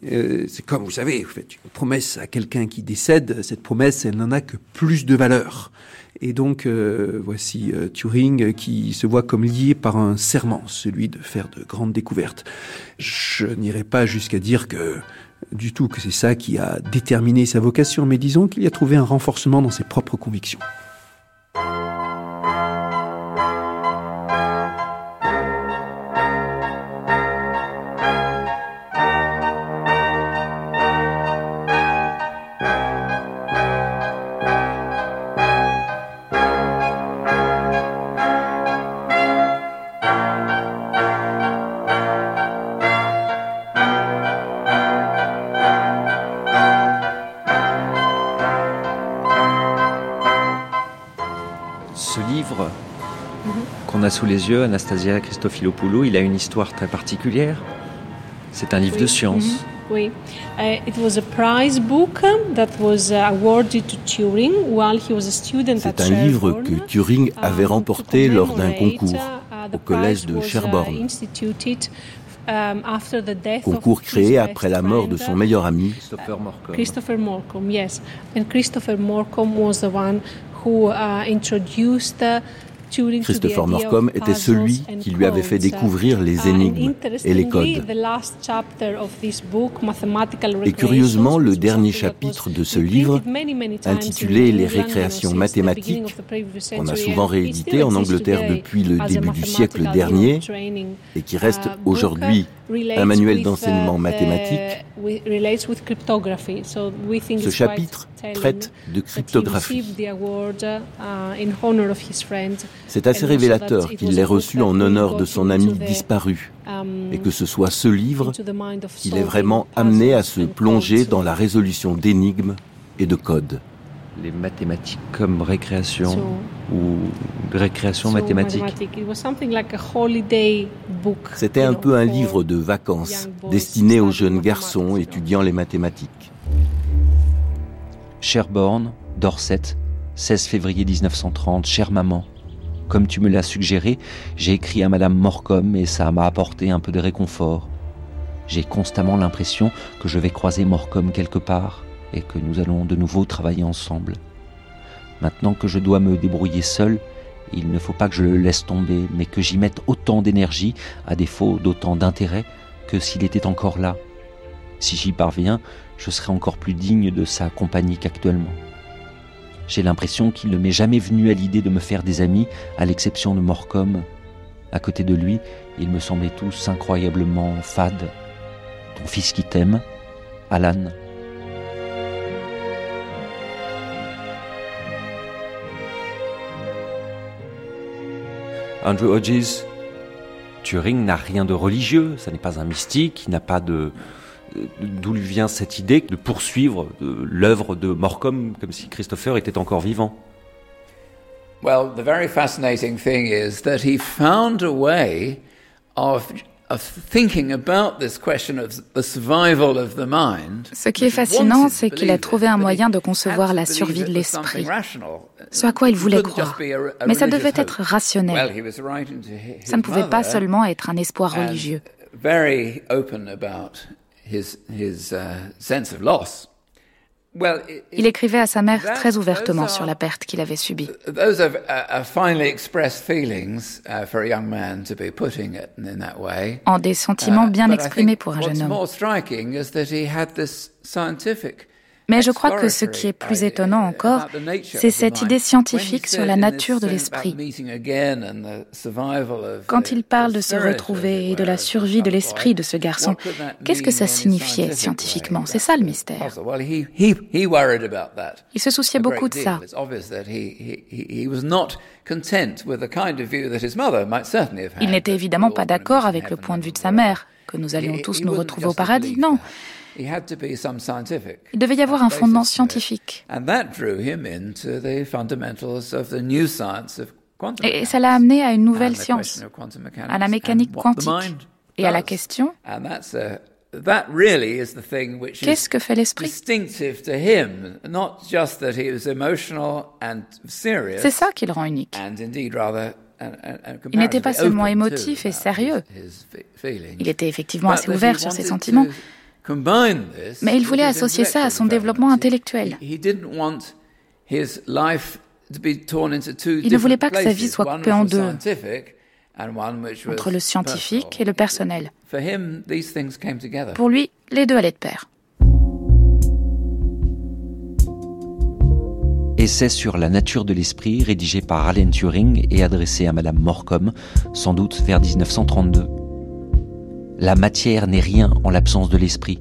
c'est comme vous savez, vous faites une promesse à quelqu'un qui décède, cette promesse, elle n'en a que plus de valeur. Et donc, euh, voici euh, Turing qui se voit comme lié par un serment, celui de faire de grandes découvertes. Je n'irai pas jusqu'à dire que du tout que c'est ça qui a déterminé sa vocation, mais disons qu'il y a trouvé un renforcement dans ses propres convictions. Sous les yeux, Anastasia Christofilopoulou, il a une histoire très particulière. C'est un livre de science. Oui, uh, it was a prize book that was uh, awarded to Turing while he was a student C'est un livre que Turing avait um, remporté lors d'un concours uh, au collège de Sherborne. Um, concours créé après la mort de son meilleur ami Christopher Morcom. Christopher Morcom, yes. And Christopher Morcom was the one who introduced Christopher Morcom était celui qui lui avait fait découvrir les énigmes et les codes. Et curieusement, le dernier chapitre de ce livre, intitulé Les récréations mathématiques, qu'on a souvent réédité en Angleterre depuis le début du siècle dernier et qui reste uh, aujourd'hui un manuel d'enseignement uh, mathématique. Ce chapitre traite de cryptographie. C'est assez révélateur qu'il l'ait reçu en honneur de son ami disparu. um, et que ce soit ce livre qui l'ait vraiment amené à se plonger dans la résolution d'énigmes et de codes les mathématiques comme récréation ou récréation mathématique. C'était un peu un livre de vacances destiné aux jeunes garçons étudiant les mathématiques. Sherborne, Dorset, 16 février 1930, chère maman. Comme tu me l'as suggéré, j'ai écrit à Madame Morcom et ça m'a apporté un peu de réconfort. J'ai constamment l'impression que je vais croiser Morcom quelque part et que nous allons de nouveau travailler ensemble. Maintenant que je dois me débrouiller seul, il ne faut pas que je le laisse tomber, mais que j'y mette autant d'énergie, à défaut d'autant d'intérêt, que s'il était encore là. Si j'y parviens, je serai encore plus digne de sa compagnie qu'actuellement. J'ai l'impression qu'il ne m'est jamais venu à l'idée de me faire des amis, à l'exception de Morcom. À côté de lui, ils me semblaient tous incroyablement fades. Ton fils qui t'aime, Alan. Andrew Hodges, Turing n'a rien de religieux, ça n'est pas un mystique, il n'a pas de, d'où lui vient cette idée de poursuivre l'œuvre de Morcom comme si Christopher était encore vivant. Well, the very fascinating thing is that he found a way of ce qui est fascinant, c'est qu'il a trouvé un moyen de concevoir la survie de l'esprit, ce à quoi il voulait croire. Mais ça devait être rationnel. Ça ne pouvait pas seulement être un espoir religieux. Il écrivait à sa mère très ouvertement sur la perte qu'il avait subie. En des sentiments bien exprimés pour un jeune homme. Mais je crois que ce qui est plus étonnant encore, c'est cette idée scientifique sur la nature de l'esprit. Quand il parle de se retrouver et de la survie de l'esprit de ce garçon, qu'est-ce que ça signifiait scientifiquement? C'est ça le mystère. Il se souciait beaucoup de ça. Il n'était évidemment pas d'accord avec le point de vue de sa mère, que nous allions tous nous retrouver au paradis. Non. Il devait y avoir un fondement scientifique. Et ça l'a amené à une nouvelle science, à la mécanique quantique. Et à la question Qu'est-ce que fait l'esprit? C'est ça qui le rend unique. Il n'était pas seulement émotif et sérieux. Il était effectivement assez ouvert sur ses sentiments, mais il voulait associer ça à son développement intellectuel. Il ne voulait pas que sa vie soit coupée en deux, entre le scientifique et le personnel. Pour lui, les deux allaient de pair. Essai sur la nature de l'esprit rédigé par Alan Turing et adressé à Madame Morcom, sans doute vers 1932. La matière n'est rien en l'absence de l'esprit.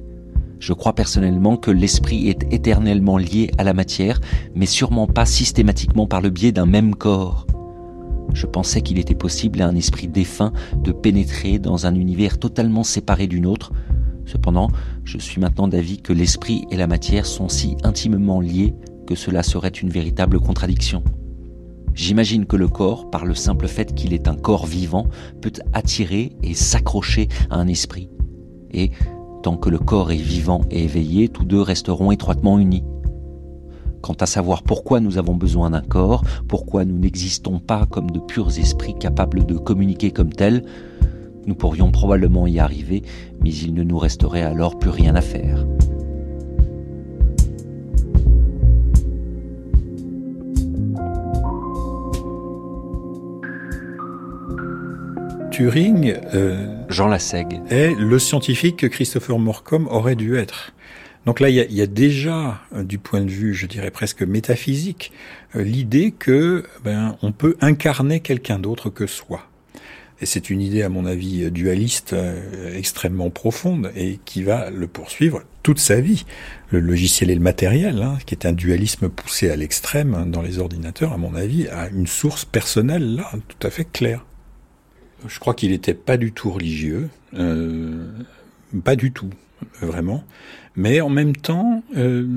Je crois personnellement que l'esprit est éternellement lié à la matière, mais sûrement pas systématiquement par le biais d'un même corps. Je pensais qu'il était possible à un esprit défunt de pénétrer dans un univers totalement séparé du nôtre. Cependant, je suis maintenant d'avis que l'esprit et la matière sont si intimement liés que cela serait une véritable contradiction. J'imagine que le corps, par le simple fait qu'il est un corps vivant, peut attirer et s'accrocher à un esprit. Et, tant que le corps est vivant et éveillé, tous deux resteront étroitement unis. Quant à savoir pourquoi nous avons besoin d'un corps, pourquoi nous n'existons pas comme de purs esprits capables de communiquer comme tels, nous pourrions probablement y arriver, mais il ne nous resterait alors plus rien à faire. Turing, euh, Jean Lassègue, est le scientifique que Christopher Morcom aurait dû être. Donc là, il y a, déjà, euh, du point de vue, je dirais presque métaphysique, euh, l'idée que ben, on peut incarner quelqu'un d'autre que soi. Et c'est une idée, à mon avis, dualiste extrêmement profonde et qui va le poursuivre toute sa vie. Le logiciel et le matériel, hein, qui est un dualisme poussé à l'extrême dans les ordinateurs, à mon avis, a une source personnelle là tout à fait claire. Je crois qu'il n'était pas du tout religieux, euh, pas du tout, vraiment. Mais en même temps, euh,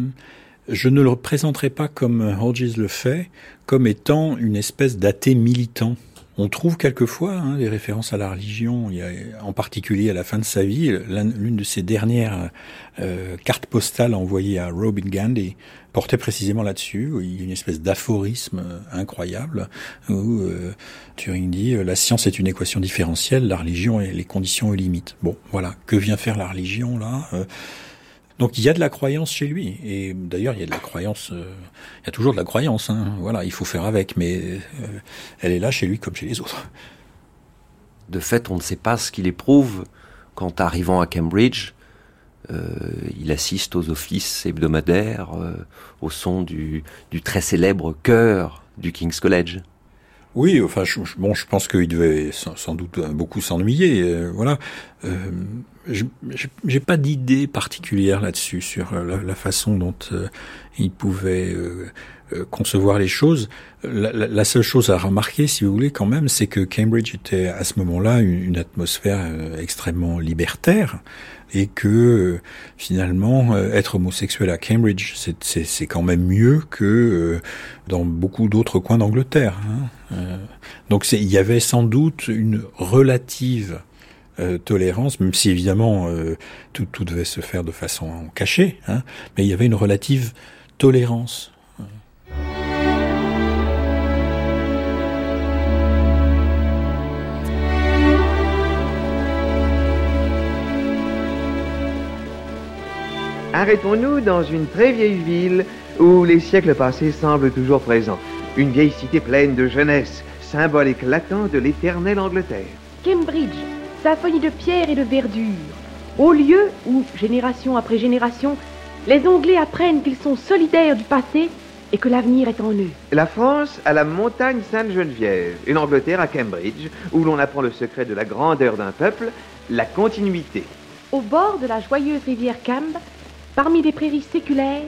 je ne le représenterai pas comme Hodges le fait, comme étant une espèce d'athée militant. On trouve quelquefois hein, des références à la religion, il y a, en particulier à la fin de sa vie, l'une de ses dernières euh, cartes postales envoyées à Robin Gandhi portait précisément là-dessus. Il y a une espèce d'aphorisme incroyable où Turing dit la science est une équation différentielle, la religion est les conditions aux limites. Bon, voilà. Que vient faire la religion là donc il y a de la croyance chez lui. Et d'ailleurs, il y a de la croyance, euh, il y a toujours de la croyance. Hein. Voilà, il faut faire avec, mais euh, elle est là chez lui comme chez les autres. De fait, on ne sait pas ce qu'il éprouve quand, arrivant à Cambridge, euh, il assiste aux offices hebdomadaires au son du, très célèbre chœur du King's College. Oui, enfin, je, bon, je pense qu'il devait sans, doute beaucoup s'ennuyer. Euh, voilà. Euh, J'ai pas d'idée particulière là-dessus sur la, façon dont euh, il pouvait euh, concevoir les choses. La, seule chose à remarquer, si vous voulez, quand même, c'est que Cambridge était à ce moment-là une, atmosphère extrêmement libertaire et que euh, finalement euh, être homosexuel à Cambridge c'est quand même mieux que euh, dans beaucoup d'autres coins d'Angleterre. Hein. donc il y avait sans doute une relative tolérance, même si évidemment tout, tout, devait se faire de façon cachée, hein, mais il y avait une relative tolérance. Arrêtons-nous dans une très vieille ville où les siècles passés semblent toujours présents. Une vieille cité pleine de jeunesse, symbole éclatant de l'éternelle Angleterre. Cambridge, symphonie de pierre et de verdure. Au lieu où, génération après génération, les Anglais apprennent qu'ils sont solidaires du passé et que l'avenir est en eux. La France a la montagne Sainte-Geneviève et l'Angleterre à Cambridge, où l'on apprend le secret de la grandeur d'un peuple, la continuité. Au bord de la joyeuse rivière Cambe, Parmi les prairies séculaires,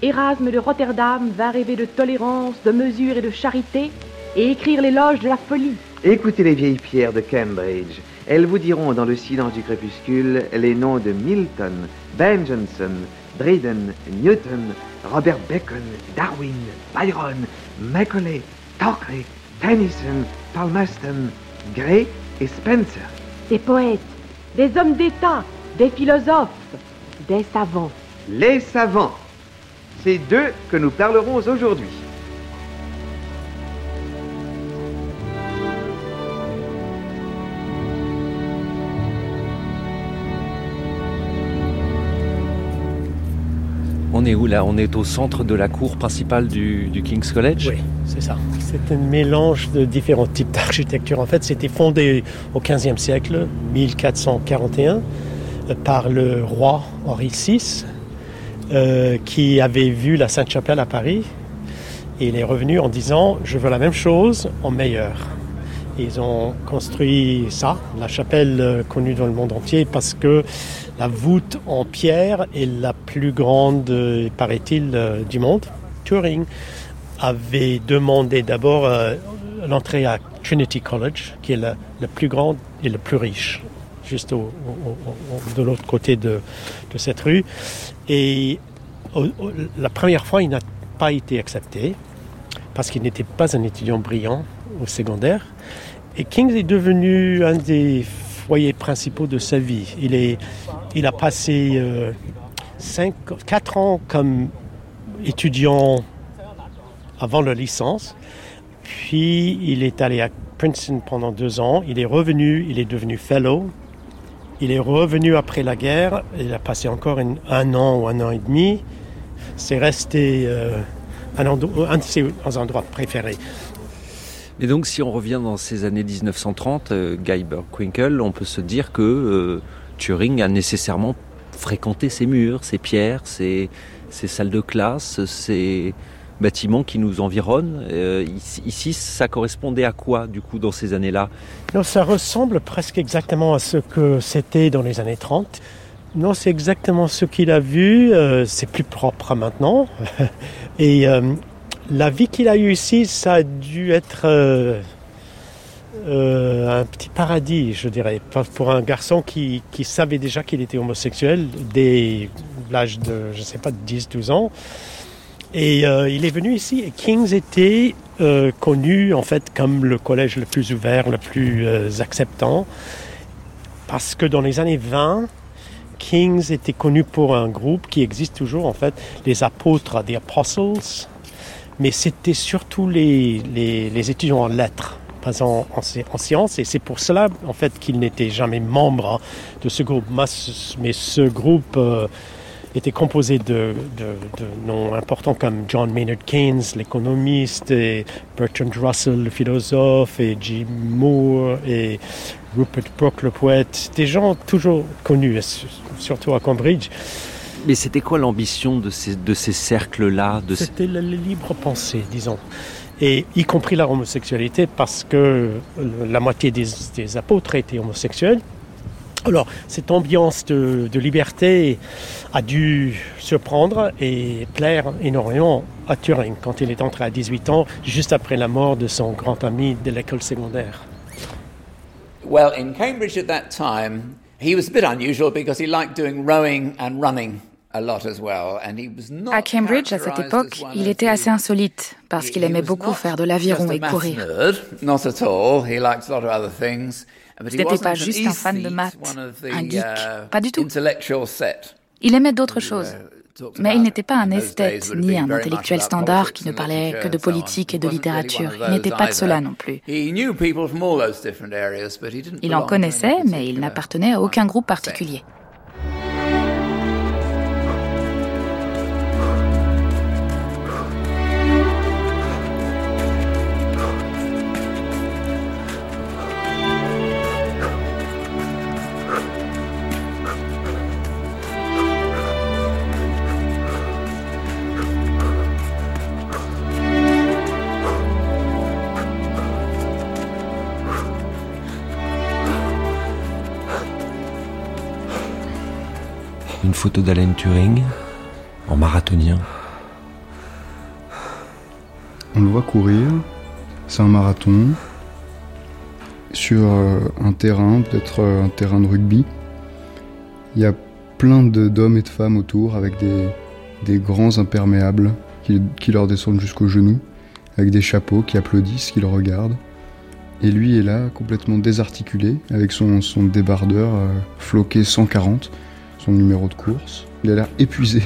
Erasme de Rotterdam va rêver de tolérance, de mesure et de charité et écrire l'éloge de la folie. Écoutez les vieilles pierres de Cambridge. Elles vous diront dans le silence du crépuscule les noms de Milton, Ben Jonson, Dryden, Newton, Robert Bacon, Darwin, Byron, Macaulay, Thackeray, Tennyson, Palmerston, Gray et Spencer. Des poètes, des hommes d'État, des philosophes, des savants les savants. C'est d'eux que nous parlerons aujourd'hui. On est où là? On est au centre de la cour principale du, King's College? Oui, c'est ça. C'est un mélange de différents types d'architecture. En fait, c'était fondé au XVe siècle, 1441, par le roi Henri VI, euh, qui avait vu la Sainte-Chapelle à Paris. Et il est revenu en disant Je veux la même chose en meilleur. ils ont construit ça, la chapelle euh, connue dans le monde entier, parce que la voûte en pierre est la plus grande, euh, paraît-il, du monde. Turing avait demandé d'abord l'entrée à Trinity College, qui est la, plus grande et la plus riche juste de l'autre côté de, de, cette rue. Et la première fois, il n'a pas été accepté parce qu'il n'était pas un étudiant brillant au secondaire. Et Kings est devenu un des foyers principaux de sa vie. Il, est, il a passé euh, 4 ans comme étudiant avant la licence. Puis il est allé à Princeton pendant deux ans. Il est revenu, il est devenu fellow il est revenu après la guerre, il a passé encore un an ou un an et demi. C'est resté euh, un, de ses endroits préférés. Et donc, si on revient dans ces années 1930, euh, Guy on peut se dire que euh, Turing a nécessairement fréquenté ces murs, ces pierres, ces salles de classe, ces, bâtiments qui nous environnent. Euh, ici, ça correspondait à quoi, du coup, dans ces années-là? Non, ça ressemble presque exactement à ce que c'était dans les années 30. Non, c'est exactement ce qu'il a vu. Euh, c'est plus propre maintenant. Et euh, la vie qu'il a eue ici, ça a dû être un petit paradis, je dirais, pour un garçon qui, savait déjà qu'il était homosexuel dès l'âge de, je sais pas, de 10-12 ans. Et euh, il est venu ici. Et King's était euh, connu en fait comme le collège le plus ouvert, le plus euh, acceptant, parce que dans les années 20, Kings était connu pour un groupe qui existe toujours, en fait, les apôtres, des apostles, mais c'était surtout les, les, étudiants en lettres, pas en, en, sciences, et c'est pour cela, en fait, qu'il n'était jamais membre hein, de ce groupe. Mais ce groupe était composé de, noms importants comme John Maynard Keynes, l'économiste, et Bertrand Russell, le philosophe, et Jim Moore, et Rupert Brooke, le poète, des gens toujours connus, surtout à Cambridge. Mais c'était quoi l'ambition de ces, de ces cercles-là C'était la libre pensée, disons. Et y compris la homosexualité, parce que la moitié des, des apôtres étaient homosexuels. Alors, cette ambiance de, de, liberté a dû surprendre et plaire énormément à Turing quand il est entré à 18 ans, juste après la mort de son grand ami de l'école secondaire. Well, in Cambridge at that time, he was a bit unusual because he liked doing rowing and running. À Cambridge, à cette époque, il était assez insolite parce qu'il aimait beaucoup faire de l'aviron et courir. Ce n'était pas juste un fan de maths, un geek, uh, pas du tout. Il aimait d'autres choses. Mais il n'était pas un esthète ni un intellectuel standard qui ne parlait que de politique et de littérature. Il n'était pas de cela non plus. Il en connaissait, mais il n'appartenait à aucun groupe particulier. Photo d'Alan Turing en marathonien. On le voit courir, c'est un marathon sur euh, un terrain, peut-être euh, un terrain de rugby. Il y a plein d'hommes et de femmes autour avec des, grands imperméables qui, leur descendent jusqu'aux genoux, avec des chapeaux qui applaudissent, qui le regardent. Et lui est là, complètement désarticulé, avec son, son débardeur euh, floqué 140 son numéro de course. Il a l'air épuisé.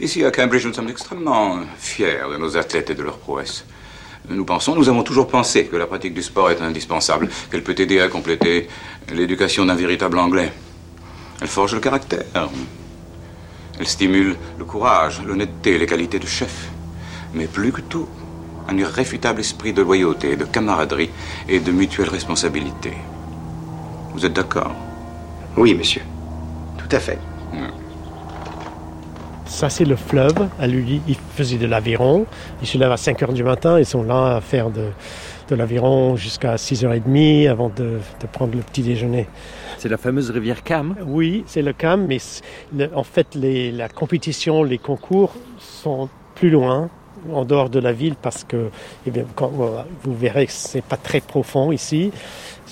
Ici à Cambridge, nous sommes extrêmement fiers de nos athlètes et de leurs prouesses. Nous pensons, nous avons toujours pensé que la pratique du sport est indispensable, qu'elle peut aider à compléter l'éducation d'un véritable Anglais. Elle forge le caractère. Elle stimule le courage, l'honnêteté, les qualités de chef. Mais plus que tout, un irréfutable esprit de loyauté, de camaraderie et de mutuelle responsabilité. Vous êtes d'accord? Oui, monsieur. Tout à fait. Ça, c'est le fleuve. À lui, il faisait de l'aviron. Ils se lèvent à 5 heures du matin. Ils sont là à faire de, de l'aviron jusqu'à 6h30 avant de, de, prendre le petit déjeuner. C'est la fameuse rivière Cam Oui, c'est le Cam, mais en fait, les, la compétition, les concours sont plus loin, en dehors de la ville, parce que eh bien, quand, vous verrez que c'est pas très profond ici.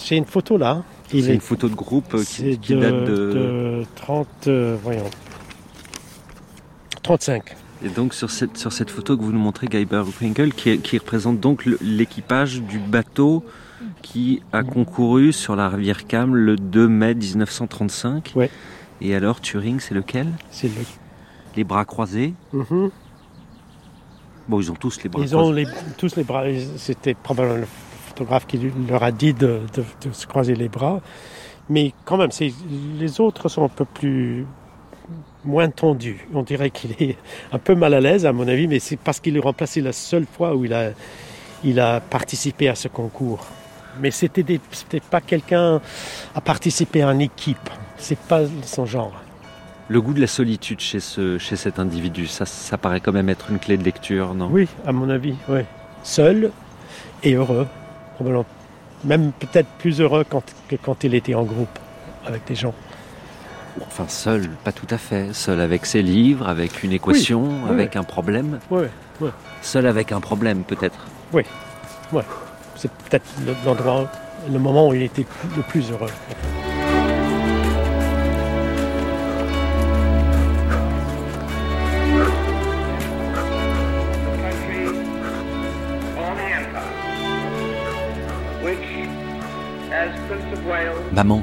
J'ai une photo là. C'est une photo de groupe qui, qui date de... de 30, euh, voyons, 35. Et donc sur cette, sur cette photo que vous nous montrez, Guy Winkle, qui, qui représente donc l'équipage du bateau qui a concouru sur la rivière Cam le 2 mai 1935. Ouais. Et alors Turing, c'est lequel? C'est le... Les bras croisés mm-hmm. Bon, ils ont tous les bras ils croisés. Ils ont tous les bras. C'était probablement le photographe qui leur a dit de, de, de se croiser les bras. Mais quand même, les autres sont un peu plus moins tendu. On dirait qu'il est un peu mal à l'aise, à mon avis, mais c'est parce qu'il est remplacé la seule fois où il a, il a participé à ce concours. Mais c'était pas quelqu'un à participer en équipe. C'est pas son genre. Le goût de la solitude chez, ce, chez cet individu, ça, ça paraît quand même être une clé de lecture, non? Oui, à mon avis, oui. Seul et heureux, probablement. Même peut-être plus heureux quand, que quand il était en groupe avec des gens. Enfin, seul, pas tout à fait. Seul avec ses livres, avec une équation, avec un problème. Oui, oui. Seul avec un problème, peut-être. Oui, oui. c'est peut-être l'endroit, le moment où il était le plus heureux. Maman,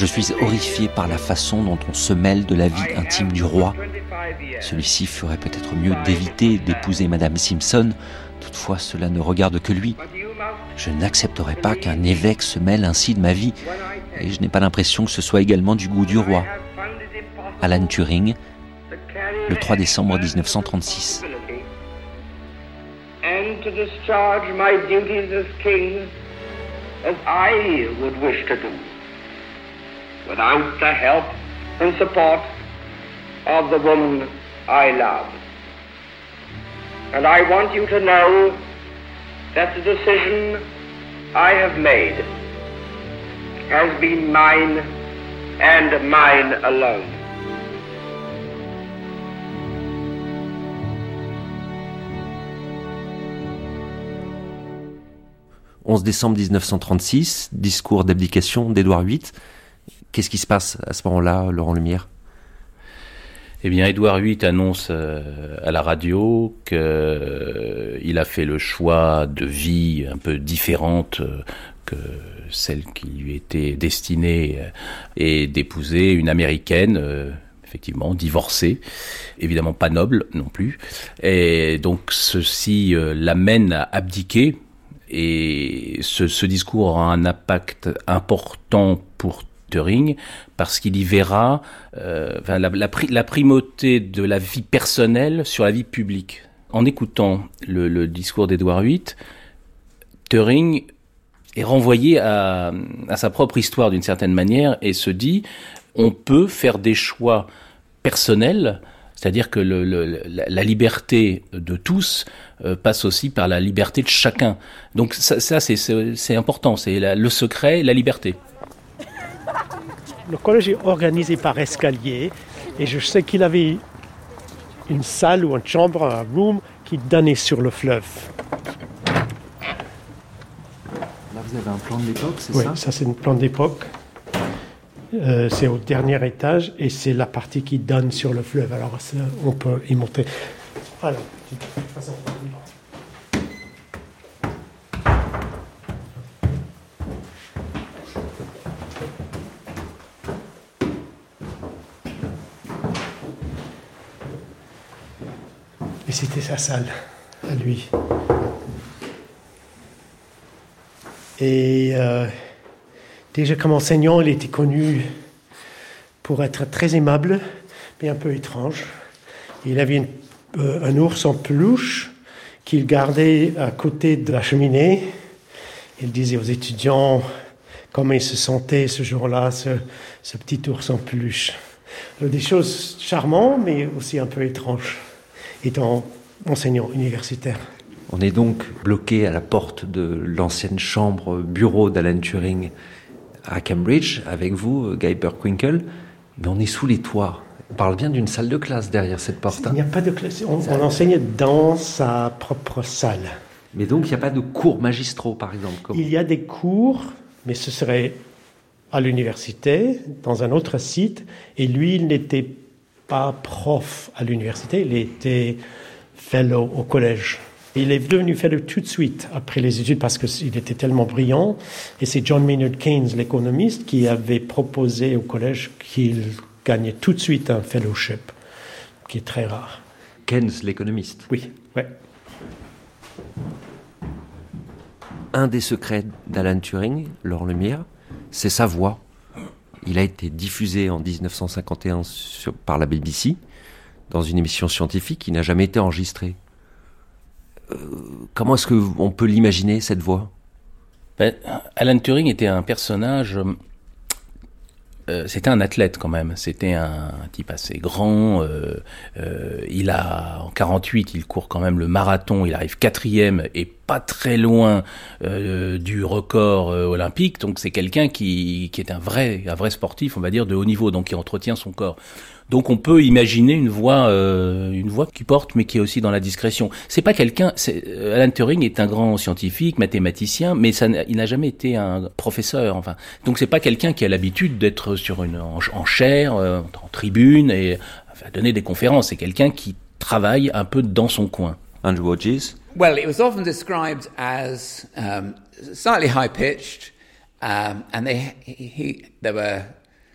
je suis horrifié par la façon dont on se mêle de la vie intime du roi. Celui-ci ferait peut-être mieux d'éviter d'épouser Madame Simpson, toutefois cela ne regarde que lui. Je n'accepterai pas qu'un évêque se mêle ainsi de ma vie, et je n'ai pas l'impression que ce soit également du goût du roi. Alan Turing, le 3 décembre 1936. as I would wish to do, without the help and support of the woman I love. And I want you to know that the decision I have made has been mine and mine alone. 11 décembre 1936, discours d'abdication d'Édouard VIII. Qu'est-ce qui se passe à ce moment-là, Laurent Lumière? Eh bien, Édouard VIII annonce euh, à la radio qu'il euh, a fait le choix de vie un peu différente euh, que celle qui lui était destinée et d'épouser une américaine effectivement, divorcée, évidemment pas noble non plus. Et donc ceci l'amène à abdiquer. Et ce, discours aura un impact important pour Turing parce qu'il y verra euh, la, primauté de la vie personnelle sur la vie publique. En écoutant le, discours d'Edouard VIII, Turing est renvoyé à, sa propre histoire d'une certaine manière et se dit on peut faire des choix personnels c'est-à-dire que la, liberté de tous euh, passe aussi par la liberté de chacun. Donc ça, c'est important, c'est le secret, la liberté. Le collège est organisé par escalier et je sais qu'il avait une salle ou une chambre, un room qui donnait sur le fleuve. Là, vous avez un plan de l'époque, c'est ça Oui, ça? c'est un plan d'époque. Euh, c'est au dernier étage et c'est la partie qui donne sur le fleuve. Alors on peut y monter. Alors, Et c'était sa salle, à lui. Et euh, Déjà comme enseignant, il était connu pour être très aimable, mais un peu étrange. Il avait euh, un ours en peluche qu'il gardait à côté de la cheminée. Il disait aux étudiants comment il se sentait ce jour-là, ce, petit ours en peluche. Des choses charmantes, mais aussi un peu étranges, étant enseignant universitaire. On est donc bloqué à la porte de l'ancienne chambre bureau d'Alan Turing à Cambridge avec vous, Guy Burkwinkle, mais on est sous les toits. On parle bien d'une salle de classe derrière cette porte. Il n'y a pas de classe. On, enseigne dans sa propre salle. Mais donc il n'y a pas de cours magistraux, par exemple Il y a des cours, mais ce serait à l'université, dans un autre site. Et lui, il n'était pas prof à l'université, il était fellow au collège. Il est devenu fellow tout de suite après les études parce qu'il était tellement brillant. Et c'est John Maynard Keynes, l'économiste, qui avait proposé au collège qu'il gagnait tout de suite un fellowship, qui est très rare. Keynes, l'économiste Oui, ouais. Un des secrets d'Alan Turing, Laure Lumière, c'est sa voix. Il a été diffusé en 1951 par la BBC dans une émission scientifique qui n'a jamais été enregistrée. Euh, comment est-ce qu'on peut l'imaginer, cette voix? Ben, Alan Turing était un personnage euh, c'était un athlète quand même. C'était un type assez grand. Euh, il a en 48, il court quand même le marathon. Il arrive quatrième et pas très loin du record olympique. Donc c'est quelqu'un qui, qui est un vrai, un vrai sportif, on va dire de haut niveau. Donc qui entretient son corps. Donc on peut imaginer une voix, euh, une voix qui porte, mais qui est aussi dans la discrétion. C'est pas quelqu'un. Euh, Alan Turing est un grand scientifique, mathématicien, mais ça, il n'a jamais été un professeur. Enfin, donc c'est pas quelqu'un qui a l'habitude d'être sur une en, chair, euh, en tribune et enfin, donner des conférences. C'est quelqu'un qui travaille un peu dans son coin. Andrew Hodges. Well, it was often described as um, slightly high pitched, um, and they, he, there were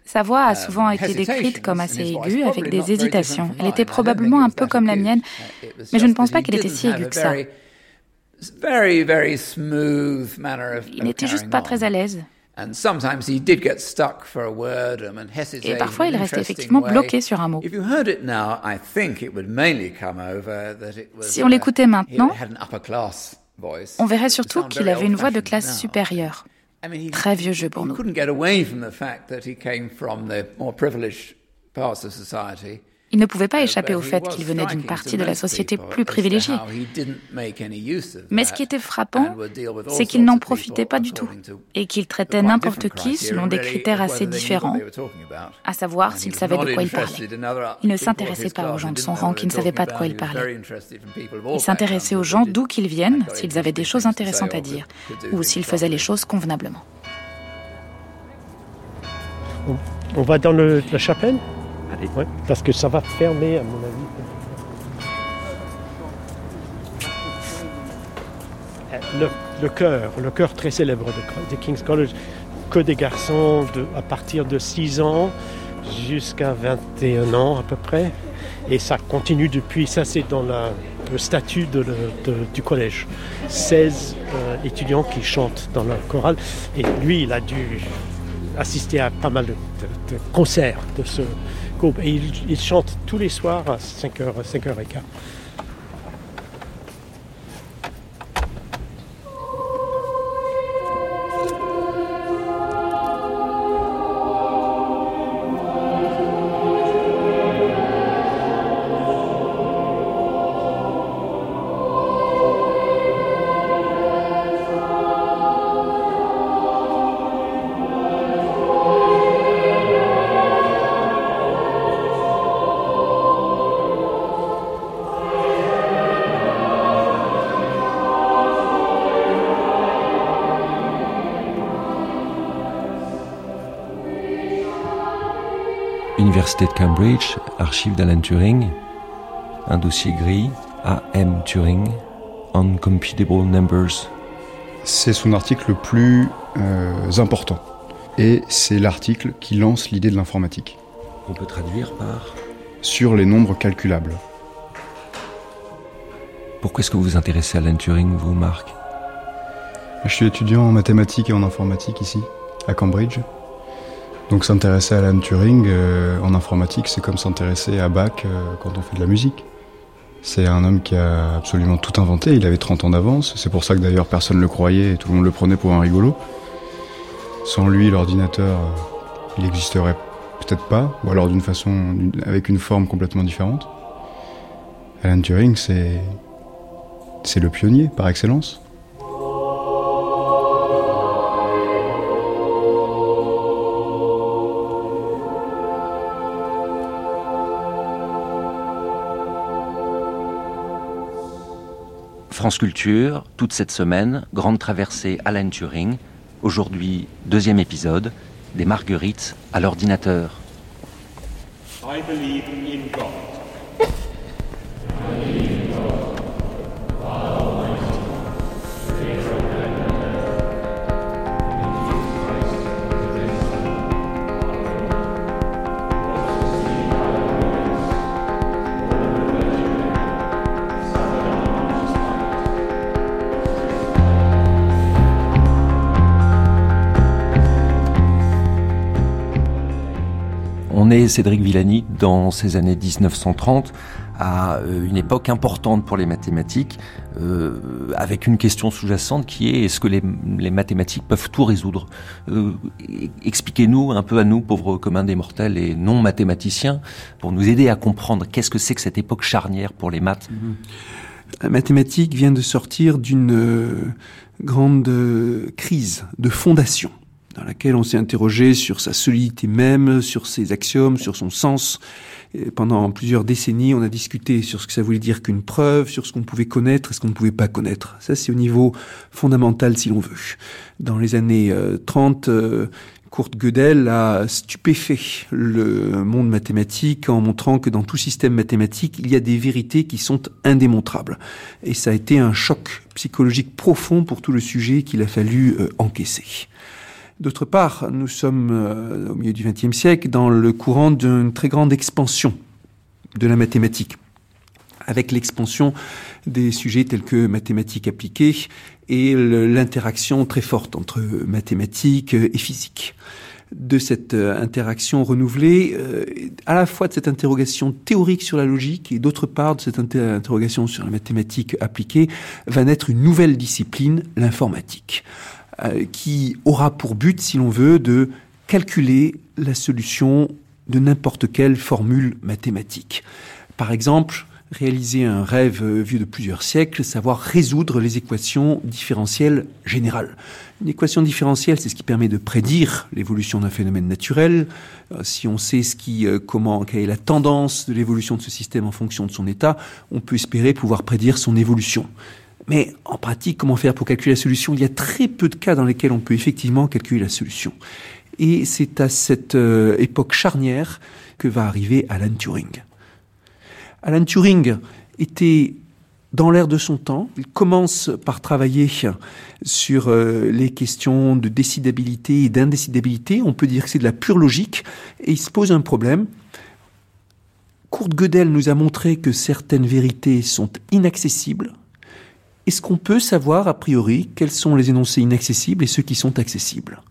sa voix a souvent été décrite comme assez aiguë, avec des hésitations. Elle était probablement un peu comme la mienne, mais je ne pense pas qu'elle était si aiguë que ça. Il n'était juste pas très à l'aise. Et parfois, il restait effectivement bloqué sur un mot. Si on l'écoutait maintenant, on verrait surtout qu'il avait une voix de classe supérieure. Très vieux jeu pour nous. Il ne pouvait pas échapper au fait qu'il venait d'une partie de la société plus privilégiée. Mais ce qui était frappant, c'est qu'il n'en profitait pas du tout et qu'il traitait n'importe qui selon des critères assez différents, à savoir s'il savait de quoi il parlait. Il ne s'intéressait pas aux gens de son rang qui ne savaient pas de quoi il parlait. Il s'intéressait aux gens d'où qu'ils viennent, s'ils avaient des choses intéressantes à dire, ou s'ils faisaient les choses convenablement. On va dans la chapelle parce que ça va fermer, à mon avis. Le, le chœur, le chœur très célèbre de, King's College, que des garçons à partir de 6 ans jusqu'à 21 ans à peu près. Et ça continue depuis, ça c'est dans le statut du collège. 16 euh, étudiants qui chantent dans la chorale. Et lui, il a dû assister à pas mal de concerts de ce, et il, chante tous les soirs à 5h, 5h15. Université de Cambridge, archives d'Alan Turing, un dossier gris, AM Turing, Uncomputable Numbers. C'est son article le plus euh, important. Et c'est l'article qui lance l'idée de l'informatique. On peut traduire par Sur les nombres calculables. Pourquoi est-ce que vous vous intéressez à Alan Turing, vous, Marc? Je suis étudiant en mathématiques et en informatique ici, à Cambridge. Donc s'intéresser à Alan Turing euh, en informatique, c'est comme s'intéresser à Bach euh, quand on fait de la musique. C'est un homme qui a absolument tout inventé, il avait 30 ans d'avance, c'est pour ça que d'ailleurs personne ne le croyait et tout le monde le prenait pour un rigolo. Sans lui, l'ordinateur, euh, il n'existerait peut-être pas, ou alors d'une façon, avec une forme complètement différente. Alan Turing, c'est, c'est le pionnier par excellence. France Culture, toute cette semaine, grande traversée Alan Turing. Aujourd'hui, deuxième épisode, des marguerites à l'ordinateur. Cédric Villani dans ces années 1930 à euh, une époque importante pour les mathématiques, euh, avec une question sous-jacente qui est est-ce que les, mathématiques peuvent tout résoudre? Euh, Expliquez-nous un peu à nous, pauvres communs des mortels et non mathématiciens, pour nous aider à comprendre qu'est-ce que c'est que cette époque charnière pour les maths. La mathématique vient de sortir d'une grande crise de fondation dans laquelle on s'est interrogé sur sa solidité même, sur ses axiomes, sur son sens. pendant plusieurs décennies, on a discuté sur ce que ça voulait dire qu'une preuve, sur ce qu'on pouvait connaître et ce qu'on ne pouvait pas connaître. Ça, c'est au niveau fondamental, si l'on veut. Dans les années 30, Kurt Gödel a stupéfait le monde mathématique en montrant que dans tout système mathématique, il y a des vérités qui sont indémontrables. Et ça a été un choc psychologique profond pour tout le sujet qu'il a fallu euh, encaisser. D'autre part, nous sommes euh, au milieu du XXe siècle dans le courant d'une très grande expansion de la mathématique avec l'expansion des sujets tels que mathématiques appliquées et l'interaction très forte entre mathématiques et physique. De cette euh, interaction renouvelée, euh, à la fois de cette interrogation théorique sur la logique et d'autre part de cette interrogation sur la mathématique appliquée, va naître une nouvelle discipline, l'informatique, euh, qui aura pour but, si l'on veut, de calculer la solution de n'importe quelle formule mathématique. Par exemple, réaliser un rêve vu de plusieurs siècles, savoir résoudre les équations différentielles générales. Une équation différentielle, c'est ce qui permet de prédire l'évolution d'un phénomène naturel. Euh, si on sait ce qui, euh, comment, quelle est la tendance de l'évolution de ce système en fonction de son état, on peut espérer pouvoir prédire son évolution. Mais en pratique, comment faire pour calculer la solution? Il y a très peu de cas dans lesquels on peut effectivement calculer la solution. Et c'est à cette euh, époque charnière que va arriver Alan Turing. Alan Turing était dans l'air de son temps. Il commence par travailler sur euh, les questions de décidabilité et d'indécidabilité. On peut dire que c'est de la pure logique. Et il se pose un problème. Kurt Gödel nous a montré que certaines vérités sont inaccessibles. Est-ce qu'on peut savoir, a priori, quels sont les énoncés inaccessibles et ceux qui sont accessibles?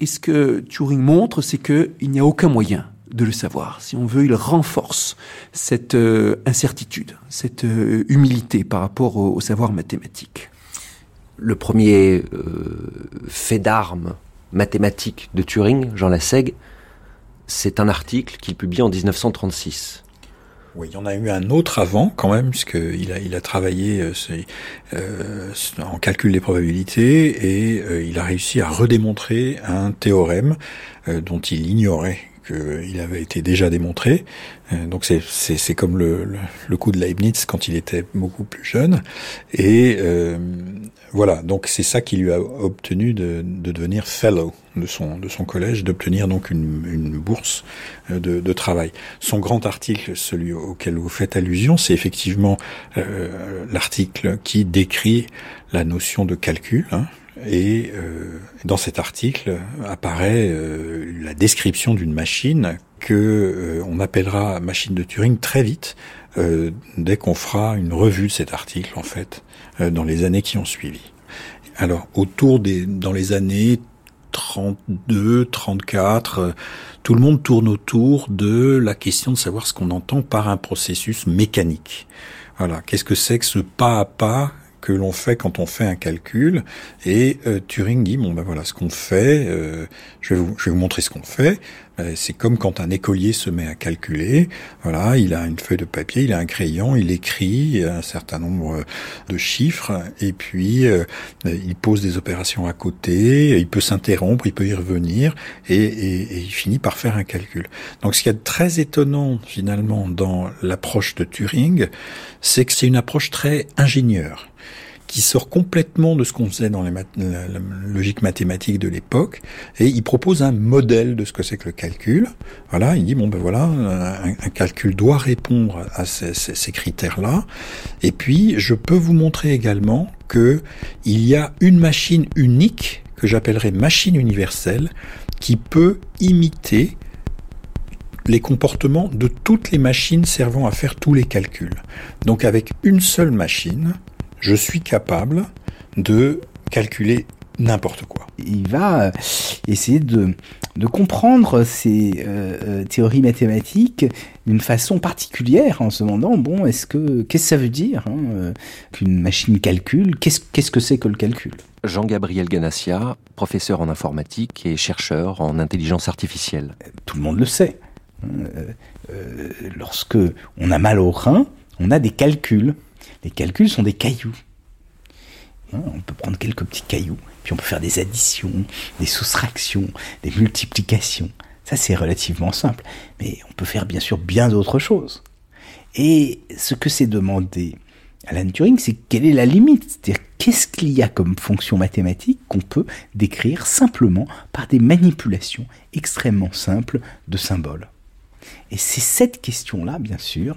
Et ce que Turing montre, c'est qu'il n'y a aucun moyen de le savoir. Si on veut, il renforce cette euh, incertitude, cette euh, humilité par rapport au, savoir mathématique. Le premier euh, fait d'armes mathématiques de Turing, Jean Lassègue, c'est un article qu'il publie en 1936. Oui, il y en a eu un autre avant quand même, puisqu'il a, il a travaillé en calcul des probabilités et il a réussi à redémontrer un théorème dont il ignorait il avait été déjà démontré. Euh, donc c'est comme le, le, coup de Leibniz quand il était beaucoup plus jeune. Et euh, voilà, donc c'est ça qui lui a obtenu de, de, devenir fellow de son de son collège, d'obtenir donc une, une bourse euh, de, de, travail. Son grand article, celui auquel vous faites allusion, c'est effectivement euh, l'article qui décrit la notion de calcul. Hein, et euh, dans cet article apparaît euh, la description d'une machine que euh, on appellera machine de Turing très vite dès qu'on fera une revue de cet article en fait dans les années qui ont suivi. Alors autour des dans les années 32, 34, tout le monde tourne autour de la question de savoir ce qu'on entend par un processus mécanique. Voilà, qu'est-ce que c'est que ce pas à pas que l'on fait quand on fait un calcul. Et euh, Turing dit bon ben voilà ce qu'on fait. Euh, je, vais vous, je vais vous montrer ce qu'on fait. Euh, c'est comme quand un écolier se met à calculer. Voilà, il a une feuille de papier, il a un crayon, il écrit un certain nombre de chiffres et puis il pose des opérations à côté. Il peut s'interrompre, il peut y revenir et, et, et il finit par faire un calcul. Donc ce qui est très étonnant finalement dans l'approche de Turing, c'est que c'est une approche très ingénieure qui sort complètement de ce qu'on faisait dans la, logique mathématique de l'époque, et il propose un modèle de ce que c'est que le calcul. Voilà, il dit bon ben voilà, un, calcul doit répondre à ces, ces critères-là, et puis je peux vous montrer également que il y a une machine unique que j'appellerais machine universelle qui peut imiter les comportements de toutes les machines servant à faire tous les calculs. Donc avec une seule machine, je suis capable de calculer n'importe quoi. Il va euh, essayer de, de comprendre ces euh, euh, théories mathématiques d'une façon particulière en se demandant bon est-ce que qu'est-ce que ça veut dire hein, qu'une machine calcule qu'est-ce qu'est-ce que c'est que le calcul? Jean-Gabriel Ganassia, professeur en informatique et chercheur en intelligence artificielle. Tout le monde le sait. lorsque on a mal au rein, on a des calculs les calculs sont des cailloux. Hein, on peut prendre quelques petits cailloux, puis on peut faire des additions, des soustractions, des multiplications. Ça, c'est relativement simple. Mais on peut faire bien sûr bien d'autres choses. Et ce que s'est demandé Alan Turing, c'est quelle est la limite? C'est-à-dire, qu'est-ce qu'il y a comme fonction mathématique qu'on peut décrire simplement par des manipulations extrêmement simples de symboles? Et c'est cette question-là, bien sûr,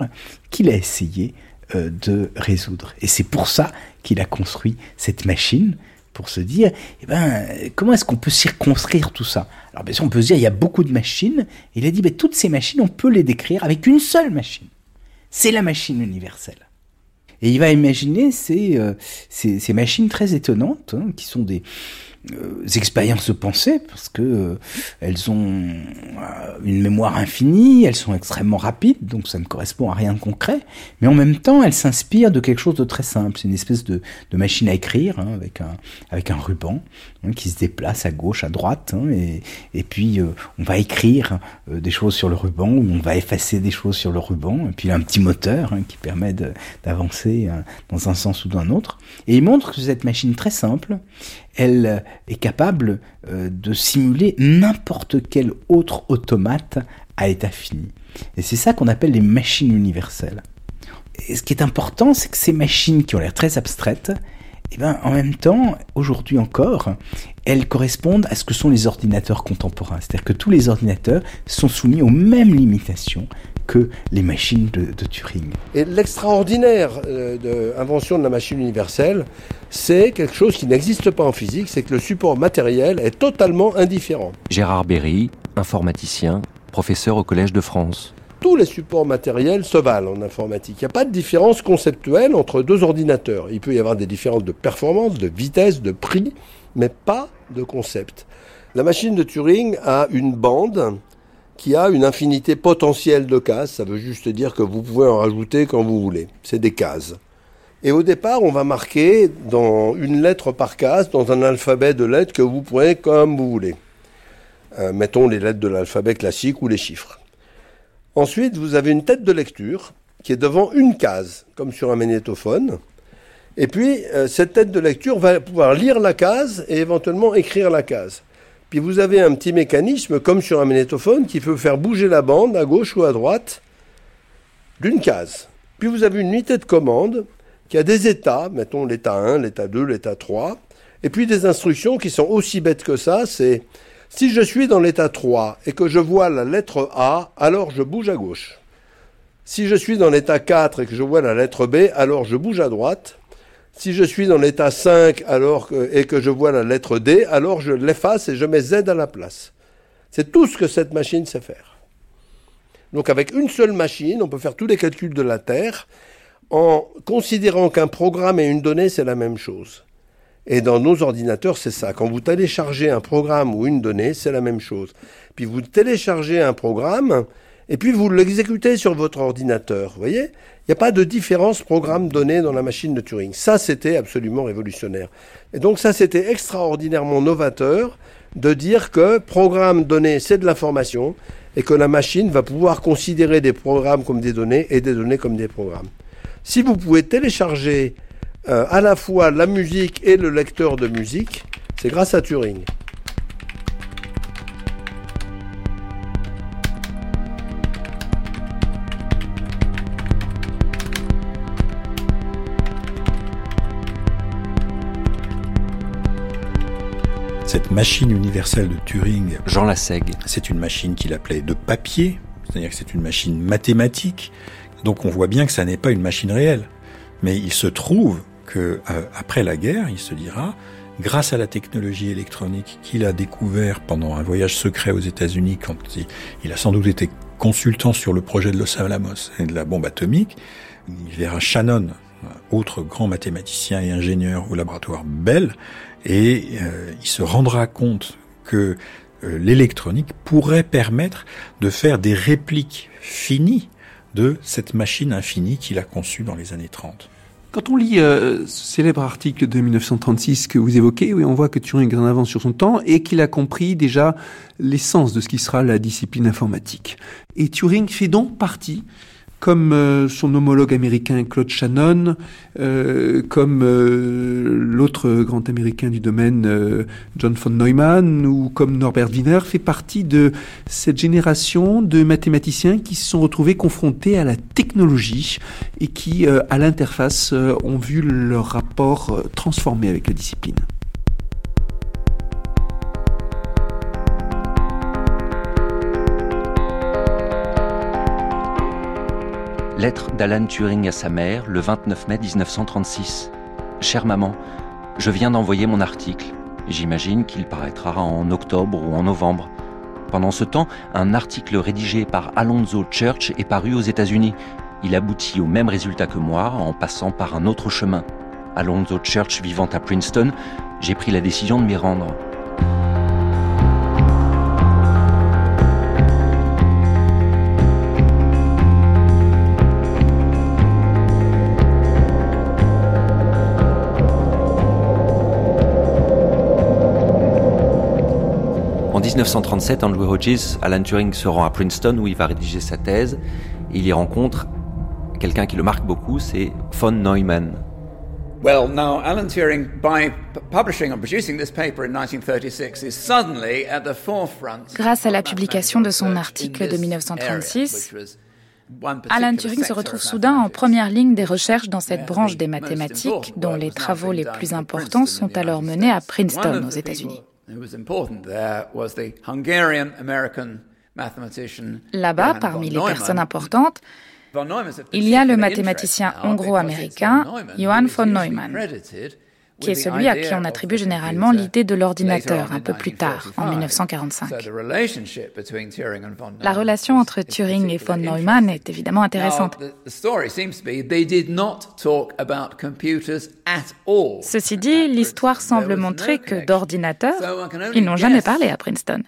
qu'il a essayé de résoudre. Et c'est pour ça qu'il a construit cette machine pour se dire, eh ben, comment est-ce qu'on peut circonscrire tout ça? Alors bien sûr, on peut se dire, il y a beaucoup de machines. il a dit, ben, toutes ces machines, on peut les décrire avec une seule machine. C'est la machine universelle. Et il va imaginer ces, euh, ces, machines très étonnantes, hein, qui sont des, euh, expériences de pensée parce que euh, elles ont euh, une mémoire infinie, elles sont extrêmement rapides, donc ça ne correspond à rien de concret, mais en même temps elles s'inspirent de quelque chose de très simple. C'est une espèce de, machine à écrire hein, avec un avec un ruban hein, qui se déplace à gauche, à droite, hein, et, et puis on va écrire des choses sur le ruban ou on va effacer des choses sur le ruban, et puis il a un petit moteur qui permet d'avancer dans un sens ou dans un autre. Et il montre que cette machine très simple, elle est capable euh, de simuler n'importe quel autre automate à état fini. Et c'est ça qu'on appelle les machines universelles. Et ce qui est important, c'est que ces machines qui ont l'air très abstraites, eh ben, en même temps, aujourd'hui encore, elles correspondent à ce que sont les ordinateurs contemporains. C'est-à-dire que tous les ordinateurs sont soumis aux mêmes limitations que les machines de, Turing. Et l'extraordinaire euh, de l'invention de la machine universelle, c'est quelque chose qui n'existe pas en physique, c'est que le support matériel est totalement indifférent. Gérard Berry, informaticien, professeur au Collège de France. Tous les supports matériels se valent en informatique. Il n'y a pas de différence conceptuelle entre deux ordinateurs. Il peut y avoir des différences de performance, de vitesse, de prix, mais pas de concept. La machine de Turing a une bande qui a une infinité potentielle de cases. Ça veut juste dire que vous pouvez en rajouter quand vous voulez. C'est des cases. Et au départ, on va marquer dans une lettre par case, dans un alphabet de lettres que vous prenez comme vous voulez. Euh, mettons les lettres de l'alphabet classique ou les chiffres. Ensuite, vous avez une tête de lecture qui est devant une case, comme sur un magnétophone. Et puis, euh, cette tête de lecture va pouvoir lire la case et éventuellement écrire la case. Puis vous avez un petit mécanisme, comme sur un magnétophone, qui peut faire bouger la bande à gauche ou à droite d'une case. Puis vous avez une unité de commande qui a des états, mettons l'état 1, l'état 2, l'état 3, et puis des instructions qui sont aussi bêtes que ça, c'est si je suis dans l'état 3 et que je vois la lettre A, alors je bouge à gauche. Si je suis dans l'état 4 et que je vois la lettre B, alors je bouge à droite. Si je suis dans l'état 5 alors et que je vois la lettre D, alors je l'efface et je mets Z à la place. C'est tout ce que cette machine sait faire. Donc avec une seule machine, on peut faire tous les calculs de la Terre en considérant qu'un programme et une donnée, c'est la même chose. Et dans nos ordinateurs, c'est ça. Quand vous téléchargez un programme ou une donnée, c'est la même chose. Puis vous téléchargez un programme, et puis vous l'exécutez sur votre ordinateur. Vous voyez? Il n'y a pas de différence programme-donnée dans la machine de Turing. Ça, c'était absolument révolutionnaire. Et donc ça, c'était extraordinairement novateur de dire que programme-donnée, c'est de l'information, et que la machine va pouvoir considérer des programmes comme des données et des données comme des programmes. Si vous pouvez télécharger euh, à la fois la musique et le lecteur de musique, c'est grâce à Turing. Machine universelle de Turing, Jean Lassègue, c'est une machine qu'il appelait de papier, c'est-à-dire que c'est une machine mathématique. Donc on voit bien que ça n'est pas une machine réelle. Mais il se trouve que euh, après la guerre, il se dira, grâce à la technologie électronique qu'il a découvert pendant un voyage secret aux États-Unis, quand il, a sans doute été consultant sur le projet de Los Alamos et de la bombe atomique, il verra Shannon, autre grand mathématicien et ingénieur au laboratoire Bell, et euh, il se rendra compte que euh, l'électronique pourrait permettre de faire des répliques finies de cette machine infinie qu'il a conçue dans les années 30. Quand on lit euh, ce célèbre article de 1936 que vous évoquez, oui, on voit que Turing est en avance sur son temps et qu'il a compris déjà l'essence de ce qui sera la discipline informatique. Et Turing fait donc partie comme euh, son homologue américain Claude Shannon, euh, comme euh, l'autre grand américain du domaine John von Neumann ou comme Norbert Wiener, fait partie de cette génération de mathématiciens qui se sont retrouvés confrontés à la technologie et qui, à l'interface, ont vu leur rapport transformé avec la discipline. Lettre d'Alan Turing à sa mère le 29 mai 1936. Chère maman, je viens d'envoyer mon article. J'imagine qu'il paraîtra en octobre ou en novembre. Pendant ce temps, un article rédigé par Alonzo Church est paru aux États-Unis. Il aboutit au même résultat que moi en passant par un autre chemin. Alonzo Church vivant à Princeton, j'ai pris la décision de m'y rendre. 1937, Andrew Hodges, Alan Turing se rend à Princeton où il va rédiger sa thèse. il y rencontre quelqu'un qui le marque beaucoup, c'est von Neumann. Well, now Alan Turing, by publishing and producing this paper in 1936, is suddenly at the forefront. Grâce à la publication de son article de 1936, Alan Turing se retrouve soudain en première ligne des recherches dans cette branche des mathématiques, dont les travaux les plus importants sont alors menés à Princeton, aux États-Unis. Là-bas, parmi les personnes importantes, il y a le mathématicien hongro-américain Johann von Neumann, qui est celui à qui on attribue généralement l'idée de l'ordinateur un peu plus tard, en 1945. La relation entre Turing et von Neumann est évidemment intéressante. Ceci dit, l'histoire semble montrer que d'ordinateurs, ils n'ont jamais parlé à Princeton.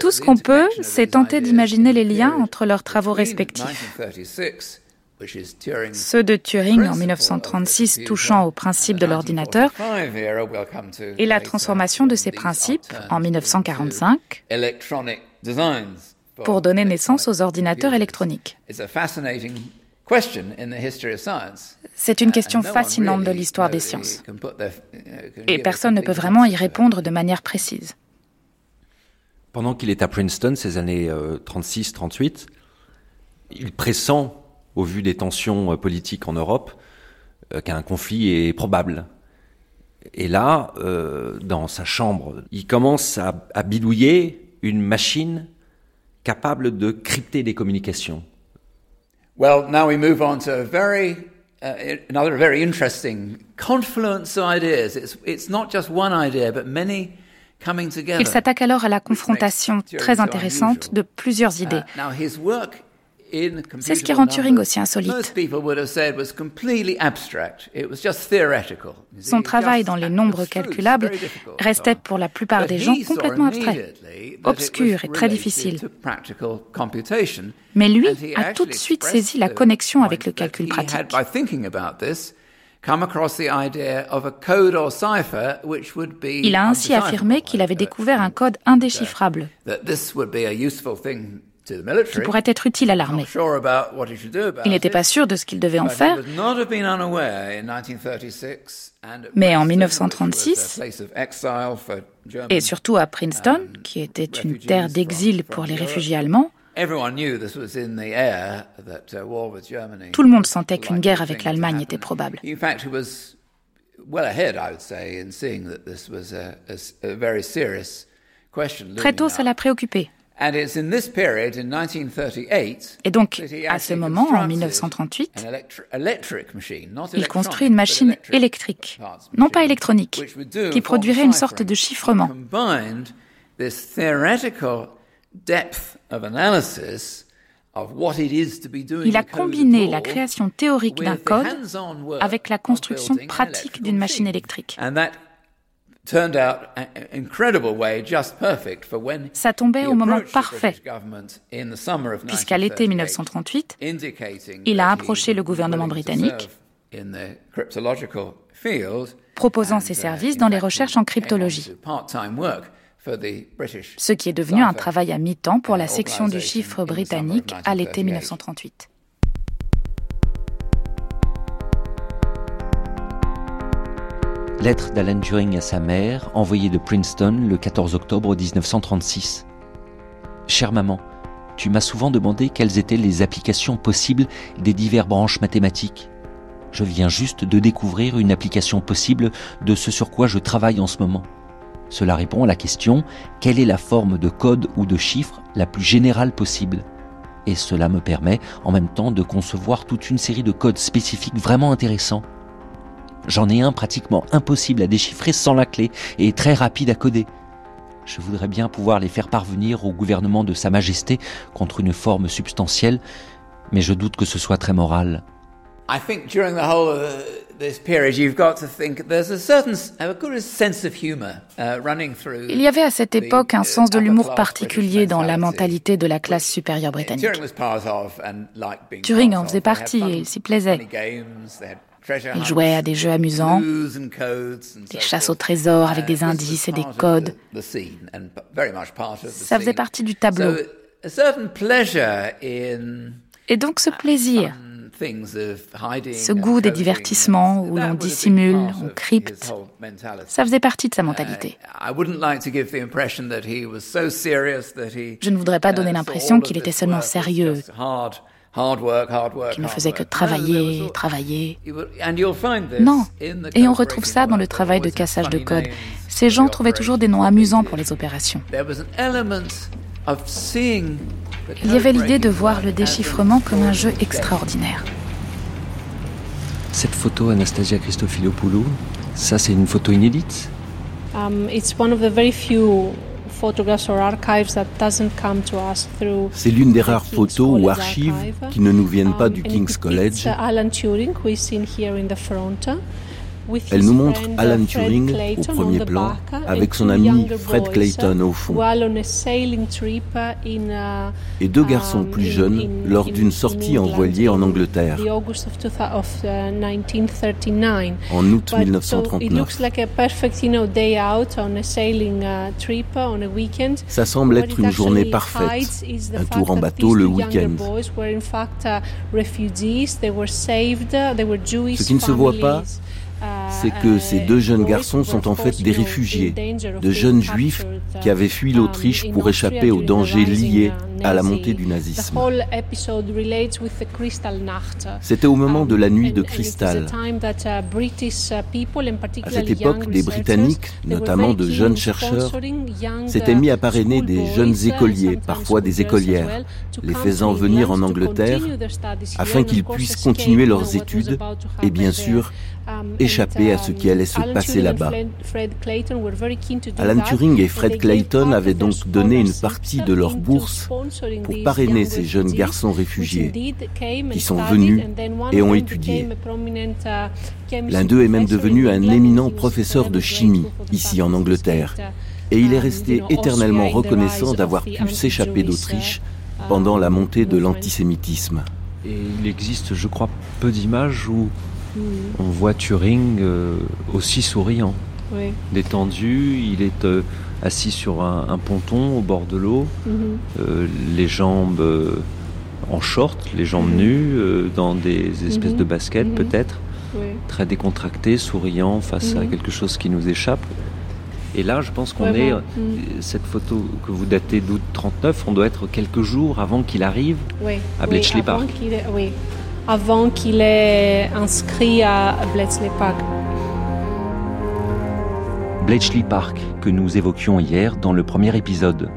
Tout ce qu'on peut, c'est tenter d'imaginer les liens entre leurs travaux respectifs. Ceux de Turing en 1936 touchant au principe de l'ordinateur et la transformation de ces principes en 1945 pour donner naissance aux ordinateurs électroniques. C'est une question fascinante de l'histoire des sciences. Et personne ne peut vraiment y répondre de manière précise. Pendant qu'il est à Princeton, ces années 36-38, euh, il pressent, au vu des tensions euh, politiques en Europe, euh, qu'un conflit est probable. Et là, dans sa chambre, il commence à, bidouiller une machine capable de crypter des communications. Well, now we move on to a very uh, another very interesting confluence of ideas. It's, it's not just one idea, but many il s'attaque alors à la confrontation très intéressante de plusieurs idées. C'est ce qui rend Turing aussi insolite. Son travail dans les nombres calculables restait pour la plupart des gens complètement abstrait, obscur et très difficile. Mais lui a tout de suite saisi la connexion avec le calcul pratique. Il a ainsi affirmé qu'il avait découvert un code indéchiffrable qui pourrait être utile à l'armée. Il n'était pas sûr de ce qu'il devait en faire, mais en 1936, et surtout à Princeton, qui était une terre d'exil pour les réfugiés allemands, tout le monde sentait qu'une guerre avec l'Allemagne était probable. Très tôt, ça l'a préoccupé. Et donc, à ce moment, en 1938, il construit une machine électrique, non pas électronique, qui produirait une sorte de chiffrement. Il a combiné la création théorique d'un code avec la construction pratique d'une machine électrique. Ça tombait au moment parfait, puisqu'à l'été 1938, il a approché le gouvernement britannique proposant ses services dans les recherches en cryptologie. ce qui est devenu un travail à mi-temps pour la section du chiffre britannique à l'été 1938. Lettre d'Alan Turing à sa mère, envoyée de Princeton le 14 octobre 1936. Chère maman, tu m'as souvent demandé quelles étaient les applications possibles des diverses branches mathématiques. Je viens juste de découvrir une application possible de ce sur quoi je travaille en ce moment. Cela répond à la question quelle est la forme de code ou de chiffre la plus générale possible? Et cela me permet en même temps de concevoir toute une série de codes spécifiques vraiment intéressants J'en ai un pratiquement impossible à déchiffrer sans la clé et très rapide à coder. Je voudrais bien pouvoir les faire parvenir au gouvernement de Sa Majesté contre une forme substantielle, mais je doute que ce soit très moral. Il y avait à cette époque un sens de l'humour particulier dans la mentalité de la classe supérieure britannique. Turing en faisait partie et il s'y plaisait. Il jouait à des jeux amusants, des chasses au trésor avec des indices et des codes. Ça faisait partie du tableau. Et donc ce plaisir, ce goût des divertissements où l'on dissimule, on crypte, ça faisait partie de sa mentalité. Je ne voudrais pas donner l'impression qu'il était seulement sérieux, qui ne faisait que travailler, travailler. Non. Et on retrouve ça dans le travail de cassage de code. Ces gens trouvaient toujours des noms amusants pour les opérations. Il y avait l'idée de voir le déchiffrement comme un jeu extraordinaire. Cette photo, Anastasia Christofilopoulou, ça c'est une photo inédite? Um, It's one of the very few c'est l'une des rares photos ou archives qui ne nous viennent pas du King's College. Elle nous montre Alan Turing au premier plan avec son ami Fred Clayton au fond. et deux garçons plus jeunes lors d'une sortie en voilier en Angleterre. en août 1939. Ça semble être une journée parfaite, un tour en bateau le week-end. Ce qui ne se voit pas, uh, c'est que ces deux jeunes garçons sont en fait des réfugiés, de jeunes juifs qui avaient fui l'Autriche pour échapper aux dangers liés à la montée du nazisme. C'était au moment de la nuit de cristal. À cette époque, des Britanniques, notamment de jeunes chercheurs, s'étaient mis à parrainer des jeunes écoliers, parfois des écolières, les faisant venir en Angleterre afin qu'ils puissent continuer leurs études et bien sûr échapper à ce qui allait se passer là-bas. Alan Turing et Fred Clayton avaient donc donné une partie de leur bourse pour parrainer ces jeunes garçons réfugiés qui sont venus et ont étudié. L'un d'eux est même devenu un éminent professeur de chimie ici en Angleterre et il est resté éternellement reconnaissant d'avoir pu s'échapper d'Autriche pendant la montée de l'antisémitisme. Et il existe, je crois, peu d'images où on voit Turing euh, aussi souriant, détendu. Il est euh, assis sur un, ponton au bord de l'eau, mhm. euh, les jambes en short, les jambes mhm. nues, dans des espèces mhm. de baskets peut-être, très décontracté, souriant face à quelque chose qui nous échappe. Et là, je pense qu'on est. Cette photo que vous datez d'août 39, on doit être quelques jours avant qu'il arrive à Bletchley Park avant qu'il ait inscrit à Bletchley Park. Bletchley Park, que nous évoquions hier dans le premier épisode.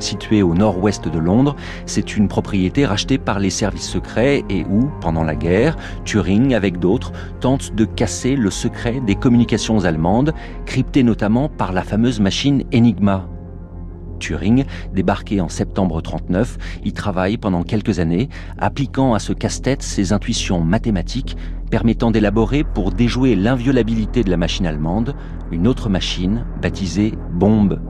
Situé au nord-ouest de Londres, c'est une propriété rachetée par les services secrets et où, pendant la guerre, Turing, avec d'autres, tente de casser le secret des communications allemandes, cryptées notamment par la fameuse machine Enigma, Turing, débarqué en septembre 39, y travaille pendant quelques années, appliquant à ce casse-tête ses intuitions mathématiques permettant d'élaborer pour déjouer l'inviolabilité de la machine allemande une autre machine baptisée bombe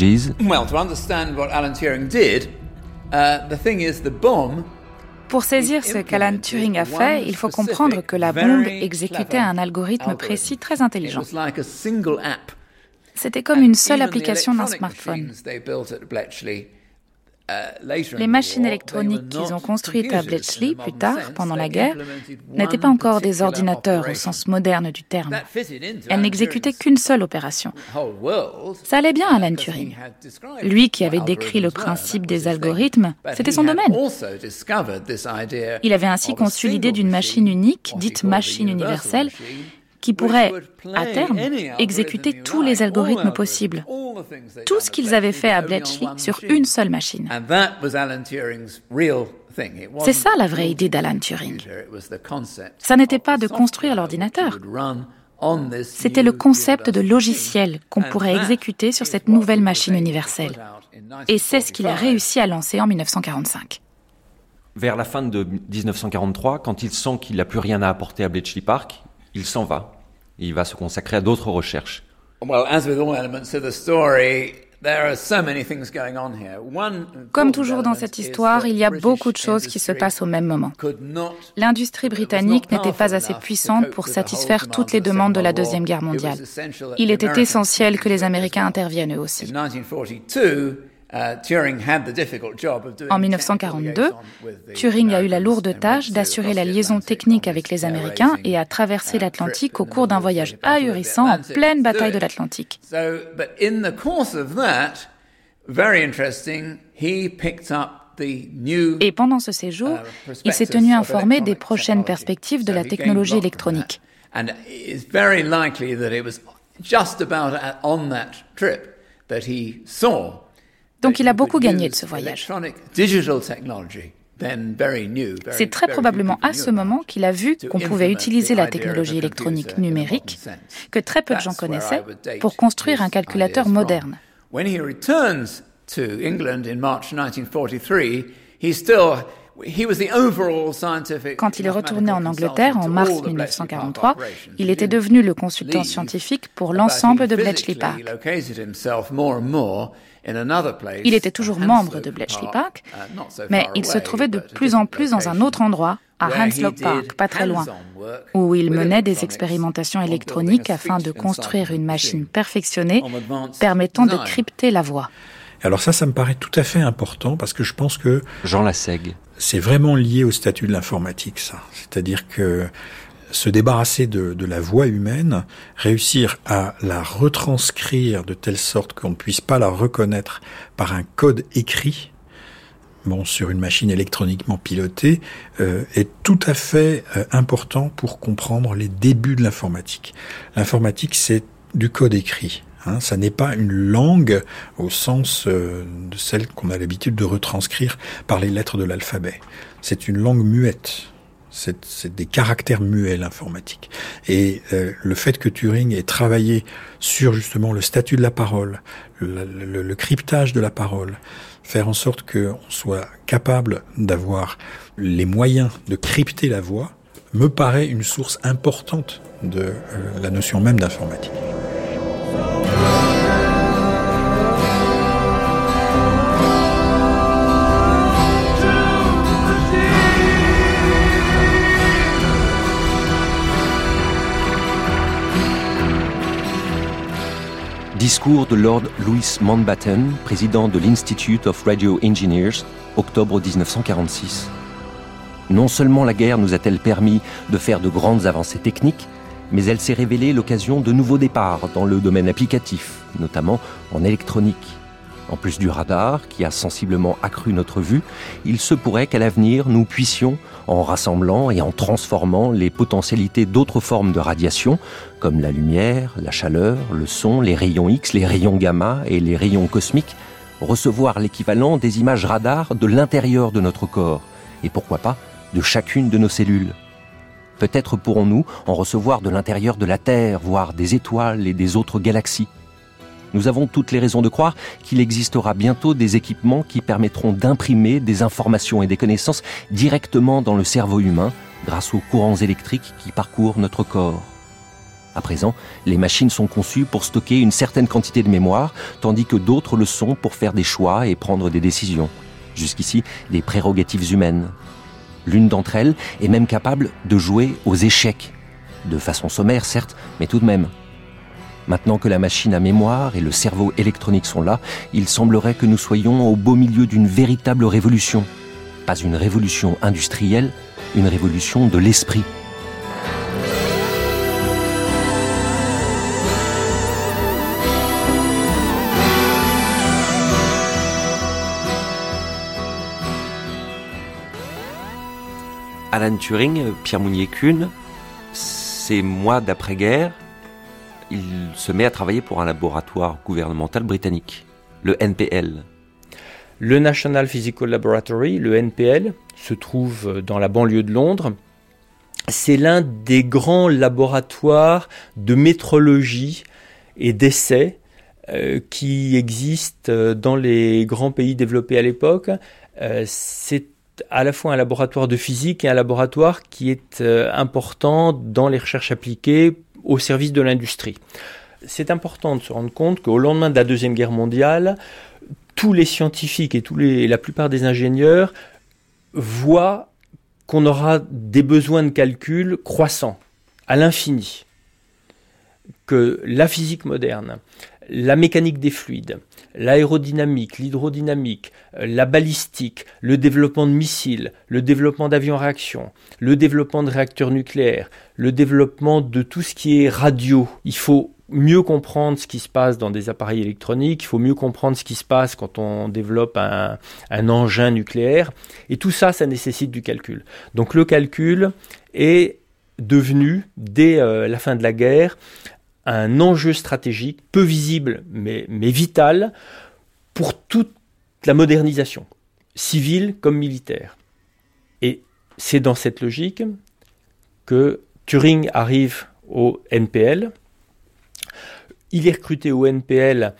Hodges. Pour saisir ce qu'Alan Turing a fait, il faut comprendre que la bombe exécutait un algorithme précis très intelligent. C'était comme une seule application d'un smartphone. Les machines électroniques qu'ils ont construites à Bletchley plus tard, pendant la guerre, n'étaient pas encore des ordinateurs au sens moderne du terme. Elles n'exécutaient qu'une seule opération. Ça allait bien à Alan Turing. Lui qui avait décrit le principe des algorithmes, c'était son domaine. Il avait ainsi conçu l'idée d'une machine unique, dite machine universelle, qui pourrait, à terme, exécuter tous les algorithmes possibles. Tout ce qu'ils avaient fait à Bletchley sur une seule machine. C'est ça la vraie idée d'Alan Turing. Ça n'était pas de construire l'ordinateur. C'était le concept de logiciel qu'on pourrait exécuter sur cette nouvelle machine universelle. Et c'est ce qu'il a réussi à lancer en 1945. Vers la fin de 1943, quand il sent qu'il n'a plus rien à apporter à Bletchley Park, il s'en va. il va se consacrer à d'autres recherches. Comme toujours dans cette histoire, il y a beaucoup de choses qui se passent au même moment. L'industrie britannique n'était pas assez puissante pour satisfaire toutes les demandes de la Deuxième Guerre mondiale. Il était essentiel que les Américains interviennent eux aussi. Uh, en 1942, Turing a eu la lourde tâche d'assurer la liaison technique avec les Américains et a traversé l'Atlantique au cours d'un voyage ahurissant en pleine bataille de l'Atlantique. Et pendant ce séjour, uh, il s'est tenu informé des prochaines perspectives de la technologie électronique. Donc il a beaucoup gagné de ce voyage. C'est très probablement à ce moment qu'il a vu qu'on pouvait utiliser la technologie électronique numérique, que très peu de gens connaissaient, pour construire un calculateur moderne. Quand il est retourné en Angleterre en mars 1943, il était devenu le consultant scientifique pour l'ensemble de Bletchley Park. Il était toujours membre de Bletchley Park, uh, mais il se trouvait de plus en plus dans un autre endroit, à Hanslow Park, pas très loin, où il menait des expérimentations électroniques afin de construire une machine perfectionnée permettant de crypter la voix. Alors ça, ça me paraît tout à fait important parce que je pense que... Jean Lassègue. C'est vraiment lié au statut de l'informatique, ça. C'est-à-dire que se débarrasser de, de, la voix humaine, réussir à la retranscrire de telle sorte qu'on ne puisse pas la reconnaître par un code écrit, bon, sur une machine électroniquement pilotée, euh, est tout à fait euh, important pour comprendre les débuts de l'informatique. L'informatique, c'est du code écrit. Hein, ça n'est pas une langue au sens euh, de celle qu'on a l'habitude de retranscrire par les lettres de l'alphabet. C'est une langue muette. C'est des caractères muets l'informatique. Et euh, le fait que Turing ait travaillé sur justement le statut de la parole, le, le cryptage de la parole, faire en sorte qu'on soit capable d'avoir les moyens de crypter la voix, me paraît une source importante de euh, la notion même d'informatique. Discours de Lord Louis Mountbatten, président de l'Institute of Radio Engineers, octobre 1946. Non seulement la guerre nous a-t-elle permis de faire de grandes avancées techniques, mais elle s'est révélée l'occasion de nouveaux départs dans le domaine applicatif, notamment en électronique. En plus du radar, qui a sensiblement accru notre vue, il se pourrait qu'à l'avenir, nous puissions, en rassemblant et en transformant les potentialités d'autres formes de radiation, comme la lumière, la chaleur, le son, les rayons X, les rayons gamma et les rayons cosmiques, recevoir l'équivalent des images radar de l'intérieur de notre corps, et pourquoi pas de chacune de nos cellules. Peut-être pourrons-nous en recevoir de l'intérieur de la Terre, voire des étoiles et des autres galaxies. Nous avons toutes les raisons de croire qu'il existera bientôt des équipements qui permettront d'imprimer des informations et des connaissances directement dans le cerveau humain grâce aux courants électriques qui parcourent notre corps. À présent, les machines sont conçues pour stocker une certaine quantité de mémoire, tandis que d'autres le sont pour faire des choix et prendre des décisions. Jusqu'ici, des prérogatives humaines. L'une d'entre elles est même capable de jouer aux échecs. De façon sommaire, certes, mais tout de même. Maintenant que la machine à mémoire et le cerveau électronique sont là, il semblerait que nous soyons au beau milieu d'une véritable révolution. Pas une révolution industrielle, une révolution de l'esprit. Alan Turing, Pierre Mounier-Kuhn, ces mois d'après-guerre, il se met à travailler pour un laboratoire gouvernemental britannique, le NPL. Le National Physical Laboratory, le NPL, se trouve dans la banlieue de Londres. C'est l'un des grands laboratoires de métrologie et d'essais euh, qui existent dans les grands pays développés à l'époque. Euh, c'est à la fois un laboratoire de physique et un laboratoire qui est euh, important dans les recherches appliquées au service de l'industrie. C'est important de se rendre compte qu'au lendemain de la Deuxième Guerre mondiale, tous les scientifiques et la plupart des ingénieurs voient qu'on aura des besoins de calcul croissants, à l'infini, que la physique moderne, la mécanique des fluides, l'aérodynamique, l'hydrodynamique, euh, la balistique, le développement de missiles, le développement d'avions à réaction, le développement de réacteurs nucléaires, le développement de tout ce qui est radio. Il faut mieux comprendre ce qui se passe dans des appareils électroniques, il faut mieux comprendre ce qui se passe quand on développe un, engin nucléaire, et tout ça, ça nécessite du calcul. Donc le calcul est devenu, dès euh, la fin de la guerre, un enjeu stratégique peu visible mais, vital pour toute la modernisation, civile comme militaire. Et c'est dans cette logique que Turing arrive au NPL. Il est recruté au NPL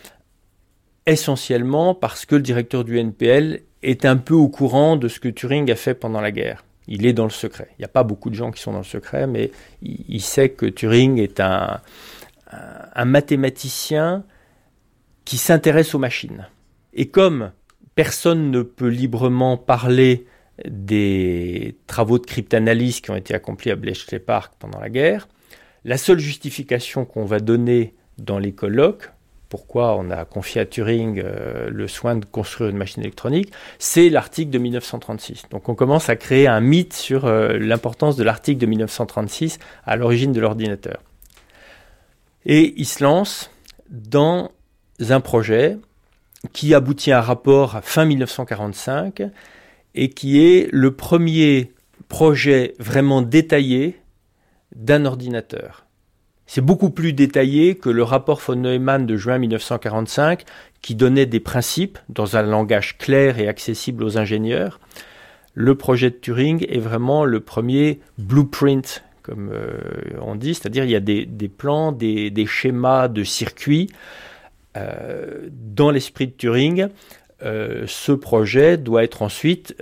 essentiellement parce que le directeur du NPL est un peu au courant de ce que Turing a fait pendant la guerre. Il est dans le secret. Il n'y a pas beaucoup de gens qui sont dans le secret, mais il sait que Turing est un, un mathématicien qui s'intéresse aux machines. Et comme personne ne peut librement parler des travaux de cryptanalyse qui ont été accomplis à Bletchley Park pendant la guerre, la seule justification qu'on va donner dans les colloques, pourquoi on a confié à Turing euh, le soin de construire une machine électronique, c'est l'article de 1936. Donc on commence à créer un mythe sur euh, l'importance de l'article de 1936 à l'origine de l'ordinateur. Et il se lance dans un projet qui aboutit à un rapport fin 1945 et qui est le premier projet vraiment détaillé d'un ordinateur. C'est beaucoup plus détaillé que le rapport von Neumann de juin 1945 qui donnait des principes dans un langage clair et accessible aux ingénieurs. Le projet de Turing est vraiment le premier blueprint comme euh, on dit, c'est-à-dire il y a des, plans, des, schémas de circuits. Euh, dans l'esprit de Turing, euh, ce projet doit être ensuite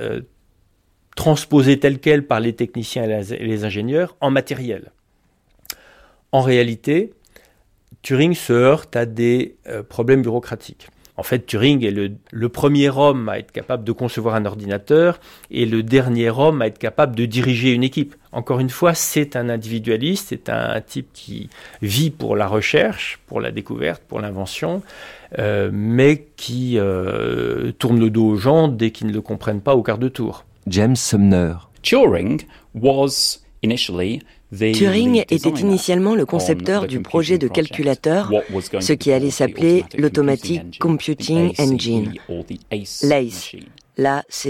transposé tel quel par les techniciens et les ingénieurs en matériel. En réalité, Turing se heurte à des problèmes bureaucratiques. En fait, Turing est le, premier homme à être capable de concevoir un ordinateur et le dernier homme à être capable de diriger une équipe. Encore une fois, c'est un individualiste, c'est un, type qui vit pour la recherche, pour la découverte, pour l'invention, euh, mais qui euh, tourne le dos aux gens dès qu'ils ne le comprennent pas au quart de tour. James Sumner. Turing was initially Turing était initialement le concepteur du projet de calculateur, ce qui allait s'appeler l'Automatic Computing Engine, l'ACE. l'ACE.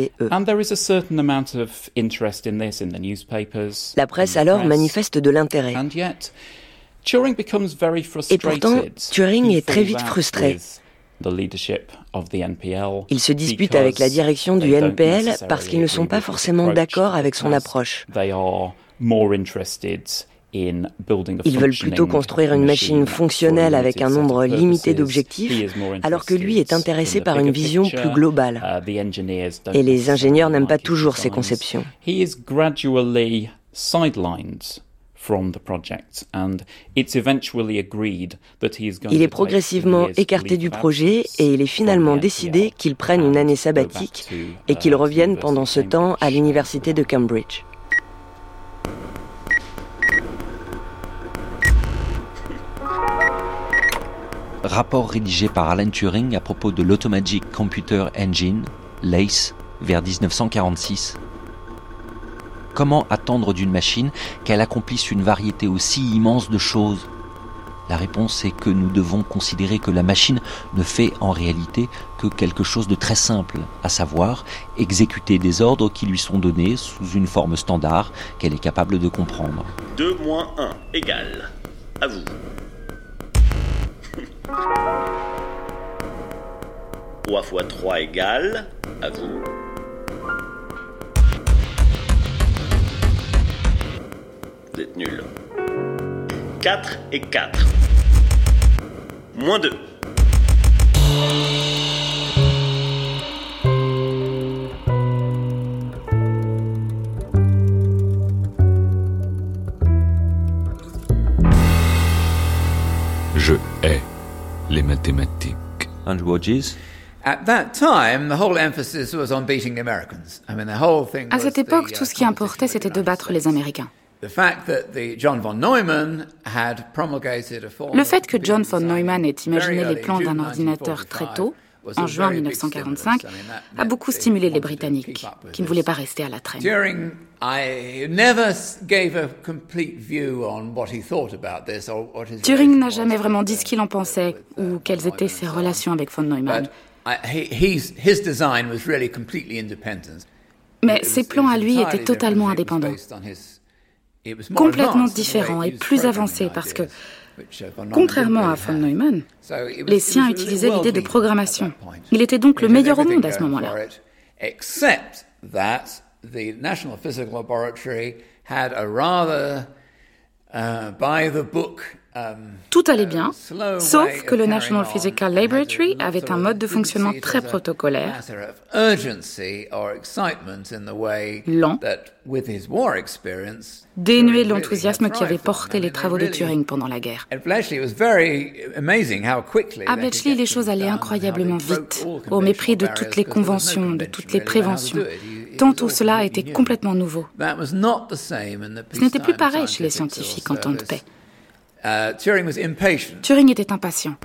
La presse alors manifeste de l'intérêt. Et pourtant, Turing est très vite frustré. Il se dispute avec la direction du NPL parce qu'ils ne sont pas forcément d'accord avec son approche. Ils veulent plutôt construire une machine fonctionnelle avec un nombre limité d'objectifs, alors que lui est intéressé par une vision plus globale. Uh, Et les ingénieurs n'aiment pas toujours ces conceptions. Il est progressivement écarté du projet et il est finalement décidé qu'il prenne une année sabbatique et qu'il revienne pendant ce temps à l'université de Cambridge. Rapport rédigé par Alan Turing à propos de l'Automagic Computer Engine, LACE, vers 1946. Comment attendre d'une machine qu'elle accomplisse une variété aussi immense de choses? La réponse est que nous devons considérer que la machine ne fait en réalité que quelque chose de très simple, à savoir exécuter des ordres qui lui sont donnés sous une forme standard qu'elle est capable de comprendre. 2 moins 1 égale. À vous. 3 fois 3 égale. À vous. Vous êtes nul. 4 et 4. Moins 2. Je hais les mathématiques. Andrew Hodges At that time, the whole emphasis was on beating the Americans. I mean, the whole thing À was cette époque, the, tout uh, ce qui importait, c'était de battre les Américains. the fact that the John von Neumann had promulgated a form Le fait que John von Neumann ait imaginé very les plans d'un ordinateur très 1945, tôt, en juin very big 1945, stimulus. I mean, that a beaucoup stimulé les Britanniques, qui ne voulaient pas rester à la traîne. Turing, I never s- gave a complete view on what he thought about this or what his Turing n'a jamais vraiment dit ce qu'il en pensait ou quelles étaient ses relations avec von Neumann. Mais ses plans à lui étaient totalement indépendants, complètement différents et plus avancés parce que, contrairement à von Neumann, les siens utilisaient l'idée de programmation. Il était donc le meilleur au monde à ce moment-là. Except the National Physical Laboratory had a rather uh, by the book Tout allait bien, sauf que le National Physical Laboratory avait un mode de fonctionnement très protocolaire, Lent. dénué de l'enthousiasme qui avait porté les travaux de Turing pendant la guerre. À Bletchley, les choses allaient incroyablement vite, au mépris de toutes les conventions, de toutes les préventions. do it. You- it Tant was tout all cela était complètement nouveau. Ce n'était plus pareil chez les scientifiques en temps de paix. Uh, Turing was impatient. Turing était impatient.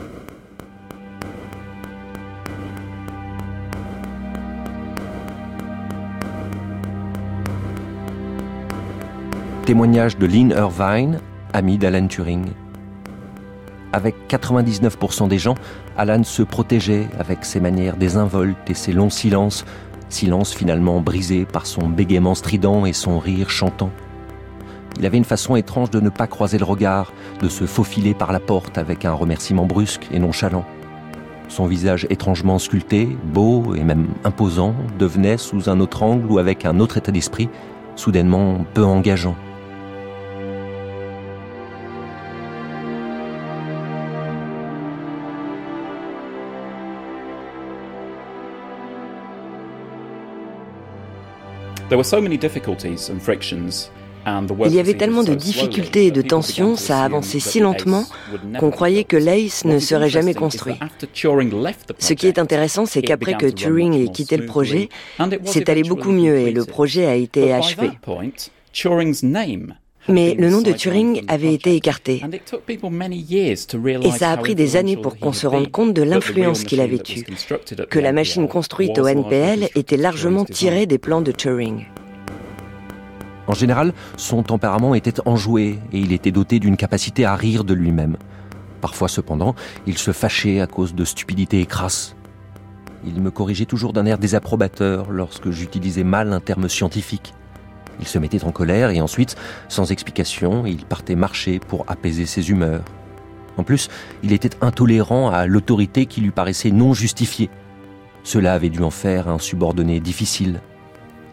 Témoignage de Lynn Irvine, amie d'Alan Turing. Avec 99% des gens, Alan se protégeait avec ses manières désinvoltes et ses longs silences, silence finalement brisé par son bégaiement strident et son rire chantant. Il avait une façon étrange de ne pas croiser le regard, de se faufiler par la porte avec un remerciement brusque et nonchalant. Son visage étrangement sculpté, beau et même imposant, devenait, sous un autre angle ou avec un autre état d'esprit, soudainement peu engageant. There were so many difficulties and frictions. Il y avait tellement de difficultés et de tensions, ça avançait si lentement qu'on croyait que l'ACE ne serait jamais construit. Ce qui est intéressant, c'est qu'après que Turing ait quitté le projet, c'est allé beaucoup mieux et le projet a été achevé. Mais le nom de Turing avait été écarté. Et ça a pris des années pour qu'on se rende compte de l'influence qu'il avait eue, que la machine construite au NPL était largement tirée des plans de Turing. En général, son tempérament était enjoué et il était doté d'une capacité à rire de lui-même. Parfois cependant, il se fâchait à cause de stupidités crasses. Il me corrigeait toujours d'un air désapprobateur lorsque j'utilisais mal un terme scientifique. Il se mettait en colère et ensuite, sans explication, il partait marcher pour apaiser ses humeurs. En plus, il était intolérant à l'autorité qui lui paraissait non justifiée. Cela avait dû en faire un subordonné difficile.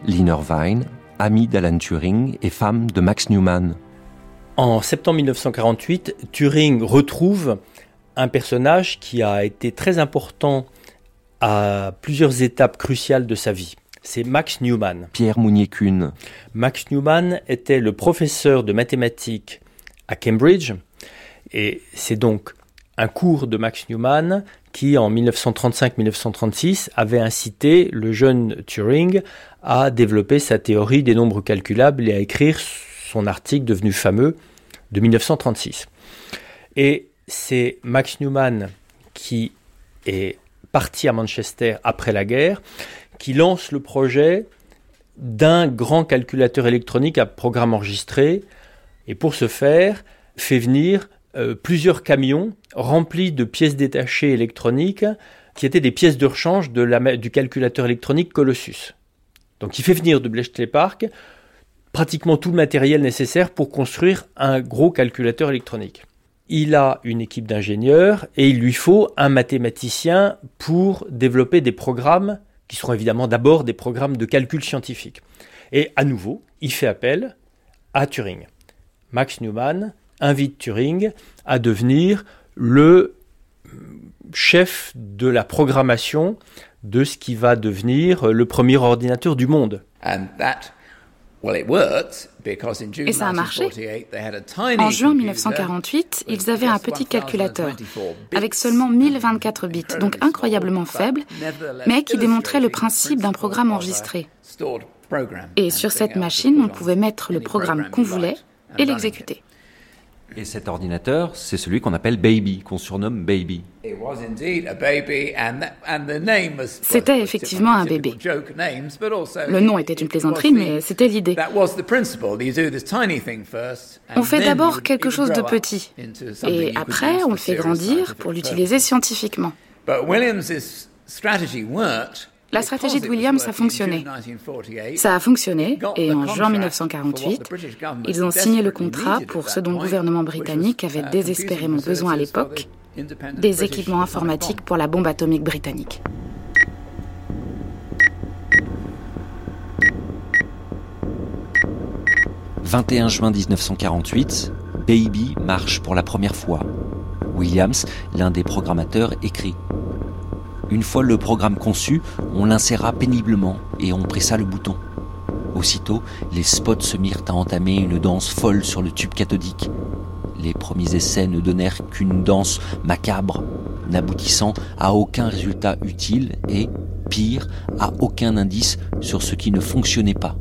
Lynn Irvine, amie d'Alan Turing et femme de Max Newman. En septembre 1948, Turing retrouve un personnage qui a été très important à plusieurs étapes cruciales de sa vie. c'est Max Newman. Pierre Mounier-Kuhn. Max Newman était le professeur de mathématiques à Cambridge, et c'est donc un cours de Max Newman qui, en 1935-1936, avait incité le jeune Turing à développer sa théorie des nombres calculables et à écrire son article devenu fameux de 1936. Et c'est Max Newman qui est parti à Manchester après la guerre, qui lance le projet d'un grand calculateur électronique à programme enregistré, et pour ce faire, fait venir euh, plusieurs camions remplis de pièces détachées électroniques qui étaient des pièces de rechange de la, du calculateur électronique Colossus. Donc il fait venir de Bletchley Park pratiquement tout le matériel nécessaire pour construire un gros calculateur électronique il a une équipe d'ingénieurs et il lui faut un mathématicien pour développer des programmes qui seront évidemment d'abord des programmes de calcul scientifique. Et à nouveau, il fait appel à Turing. Max Newman invite Turing à devenir le chef de la programmation de ce qui va devenir le premier ordinateur du monde. Et ça a marché. En juin 1948, ils avaient un petit calculateur avec seulement 1024 bits, donc incroyablement faible, mais qui démontrait le principe d'un programme enregistré. Et sur cette machine, on pouvait mettre le programme qu'on voulait et l'exécuter. Et cet ordinateur, c'est celui qu'on appelle Baby, qu'on surnomme Baby. C'était effectivement un bébé. Le nom était une plaisanterie, mais c'était l'idée. On fait d'abord quelque chose de petit, et après on le fait grandir pour l'utiliser scientifiquement. La stratégie de Williams a fonctionné. Ça a fonctionné et en juin 1948, ils ont signé le contrat pour ce dont le gouvernement britannique avait désespérément besoin à l'époque, des équipements informatiques pour la bombe atomique britannique. « 21 juin 1948, Baby marche pour la première fois. Williams, l'un des programmateurs, écrit une fois le programme conçu, on l'inséra péniblement et on pressa le bouton. Aussitôt, les spots se mirent à entamer une danse folle sur le tube cathodique. Les premiers essais ne donnèrent qu'une danse macabre, n'aboutissant à aucun résultat utile et, pire, à aucun indice sur ce qui ne fonctionnait pas.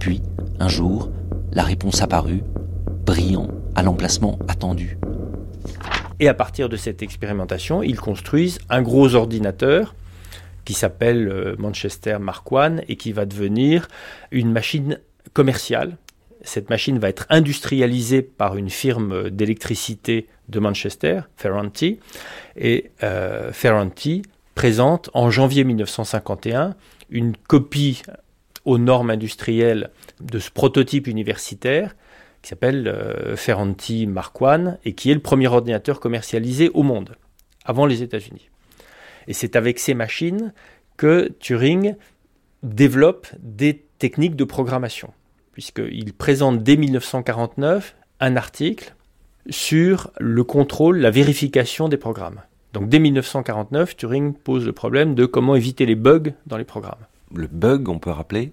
Puis, un jour, la réponse apparut, brillant à l'emplacement attendu. Et à partir de cette expérimentation, ils construisent un gros ordinateur qui s'appelle euh, Manchester Mark I et qui va devenir une machine commerciale. Cette machine va être industrialisée par une firme d'électricité de Manchester, Ferranti, et euh, Ferranti présente en janvier 1951 une copie aux normes industrielles de ce prototype universitaire qui s'appelle euh, Ferranti Mark I et qui est le premier ordinateur commercialisé au monde, avant les États-Unis. Et c'est avec ces machines que Turing développe des techniques de programmation, puisqu'il présente dès 1949 un article sur le contrôle, la vérification des programmes. Donc dès 1949, Turing pose le problème de comment éviter les bugs dans les programmes. Le bug, on peut rappeler?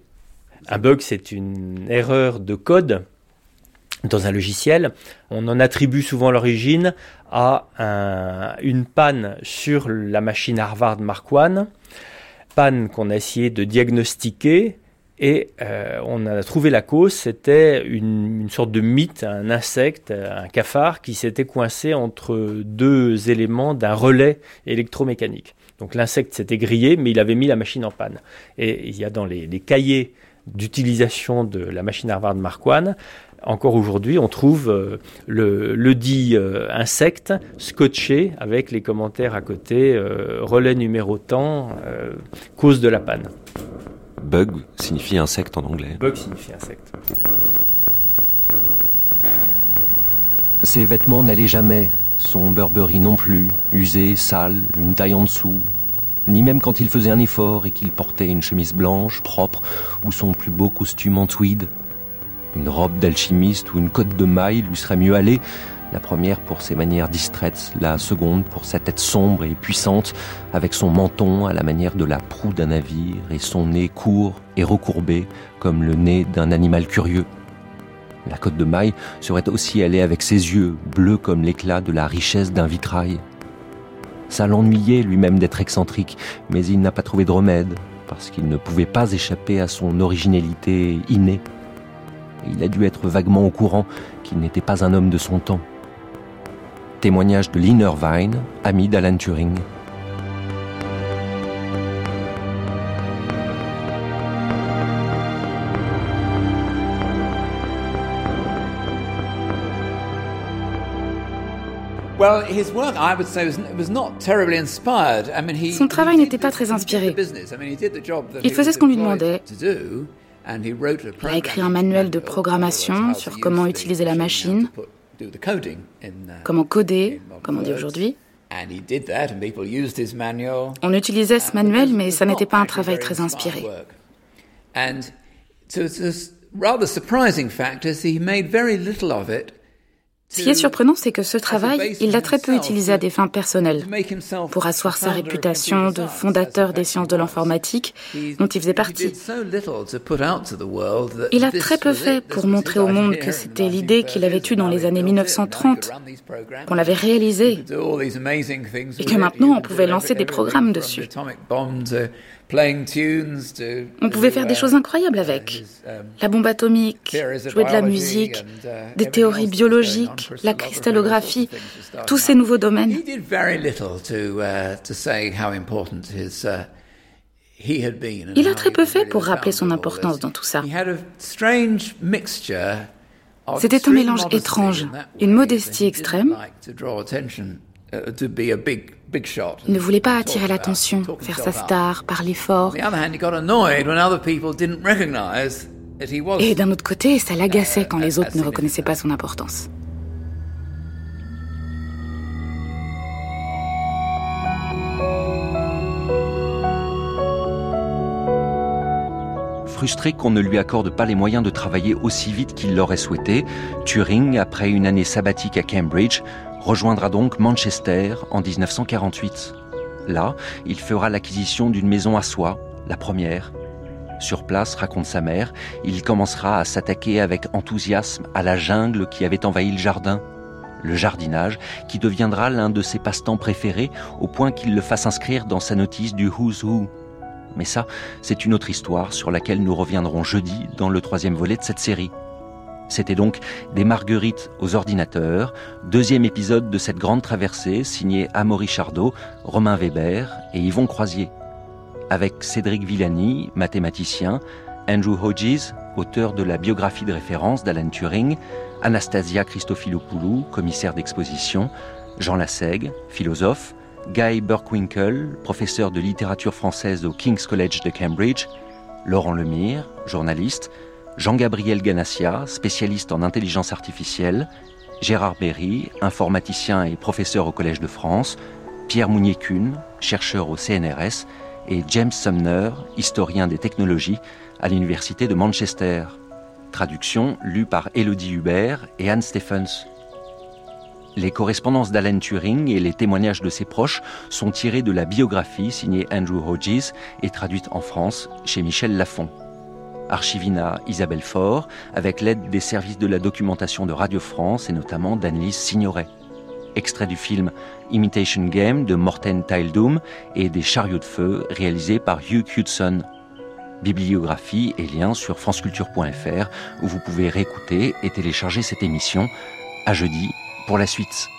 Un bug, c'est une erreur de code dans un logiciel, on en attribue souvent l'origine à une panne sur la machine Harvard Mark I, panne qu'on a essayé de diagnostiquer et euh, on a trouvé la cause, c'était une, sorte de mythe, un insecte, un cafard qui s'était coincé entre deux éléments d'un relais électromécanique. Donc l'insecte s'était grillé, mais il avait mis la machine en panne. Et il y a dans les, les cahiers d'utilisation de la machine Harvard Mark encore aujourd'hui, on trouve euh, le, dit euh, insecte scotché avec les commentaires à côté, euh, relais numéro tant, cause de la panne. Bug signifie insecte en anglais. Bug signifie insecte. Ses vêtements n'allaient jamais, son Burberry non plus, usé, sale, une taille en dessous, ni même quand il faisait un effort et qu'il portait une chemise blanche, propre, ou son plus beau costume en tweed. Une robe d'alchimiste ou une cotte de maille lui serait mieux allée, La première pour ses manières distraites, la seconde pour sa tête sombre et puissante, avec son menton à la manière de la proue d'un navire et son nez court et recourbé comme le nez d'un animal curieux. La côte de maille serait aussi allée avec ses yeux, bleus comme l'éclat de la richesse d'un vitrail. Ça l'ennuyait lui-même d'être excentrique, mais il n'a pas trouvé de remède, parce qu'il ne pouvait pas échapper à son originalité innée. Il a dû être vaguement au courant qu'il n'était pas un homme de son temps. Témoignage de Lynn Irvine, ami d'Alan Turing. Son travail n'était pas très inspiré. Il faisait ce qu'on lui demandait. Il a écrit un manuel de programmation sur comment utiliser la machine, comment coder, comme on dit aujourd'hui. On utilisait ce manuel, mais ça n'était pas un travail très inspiré. rather surprising fact is he made very little of it ce qui est surprenant, c'est que ce travail, il l'a très peu utilisé à des fins personnelles, pour asseoir sa réputation de fondateur des sciences de l'informatique, dont il faisait partie. Il a très peu fait pour montrer au monde que c'était l'idée qu'il avait eue dans les années 1930, qu'on l'avait réalisée, et que maintenant on pouvait lancer des programmes dessus. On pouvait faire des choses incroyables avec. La bombe atomique, jouer de la musique, des théories biologiques, la cristallographie, tous ces nouveaux domaines. Il a très peu fait pour rappeler son importance dans tout ça. C'était un mélange étrange, une modestie extrême, ne voulait pas attirer l'attention, faire sa star, parler fort. Et d'un autre côté, ça l'agaçait quand les autres ne reconnaissaient pas son importance. Frustré qu'on ne lui accorde pas les moyens de travailler aussi vite qu'il l'aurait souhaité, Turing, après une année sabbatique à Cambridge, rejoindra donc Manchester en 1948. Là, il fera l'acquisition d'une maison à soi, la première. Sur place, raconte sa mère, il commencera à s'attaquer avec enthousiasme à la jungle qui avait envahi le jardin. Le jardinage, qui deviendra l'un de ses passe-temps préférés, au point qu'il le fasse inscrire dans sa notice du Who's Who. Mais ça, c'est une autre histoire sur laquelle nous reviendrons jeudi dans le troisième volet de cette série. C'était donc Des Marguerites aux ordinateurs, deuxième épisode de cette grande traversée signée Amaury Chardot, Romain Weber et Yvon Croisier. Avec Cédric Villani, mathématicien, Andrew Hodges, auteur de la biographie de référence d'Alan Turing, Anastasia Christofilopoulou, commissaire d'exposition, Jean Lassègue, philosophe, Guy Burkwinkle, professeur de littérature française au King's College de Cambridge, Laurent Lemire, journaliste, Jean-Gabriel Ganassia, spécialiste en intelligence artificielle, Gérard Berry, informaticien et professeur au Collège de France, Pierre Mounier-Kuhn, chercheur au CNRS, et James Sumner, historien des technologies à l'Université de Manchester. Traduction lue par Elodie Hubert et Anne Stephens. Les correspondances d'Alan Turing et les témoignages de ses proches sont tirés de la biographie signée Andrew Hodges et traduite en France chez Michel Lafon. Archivina Isabelle Faure, avec l'aide des services de la documentation de Radio France et notamment d'Annelise Signoret. Extrait du film Imitation Game de Morten Teildum et des chariots de feu réalisés par Hugh Hudson. Bibliographie et liens sur franceculture.fr où vous pouvez réécouter et télécharger cette émission. À jeudi pour la suite.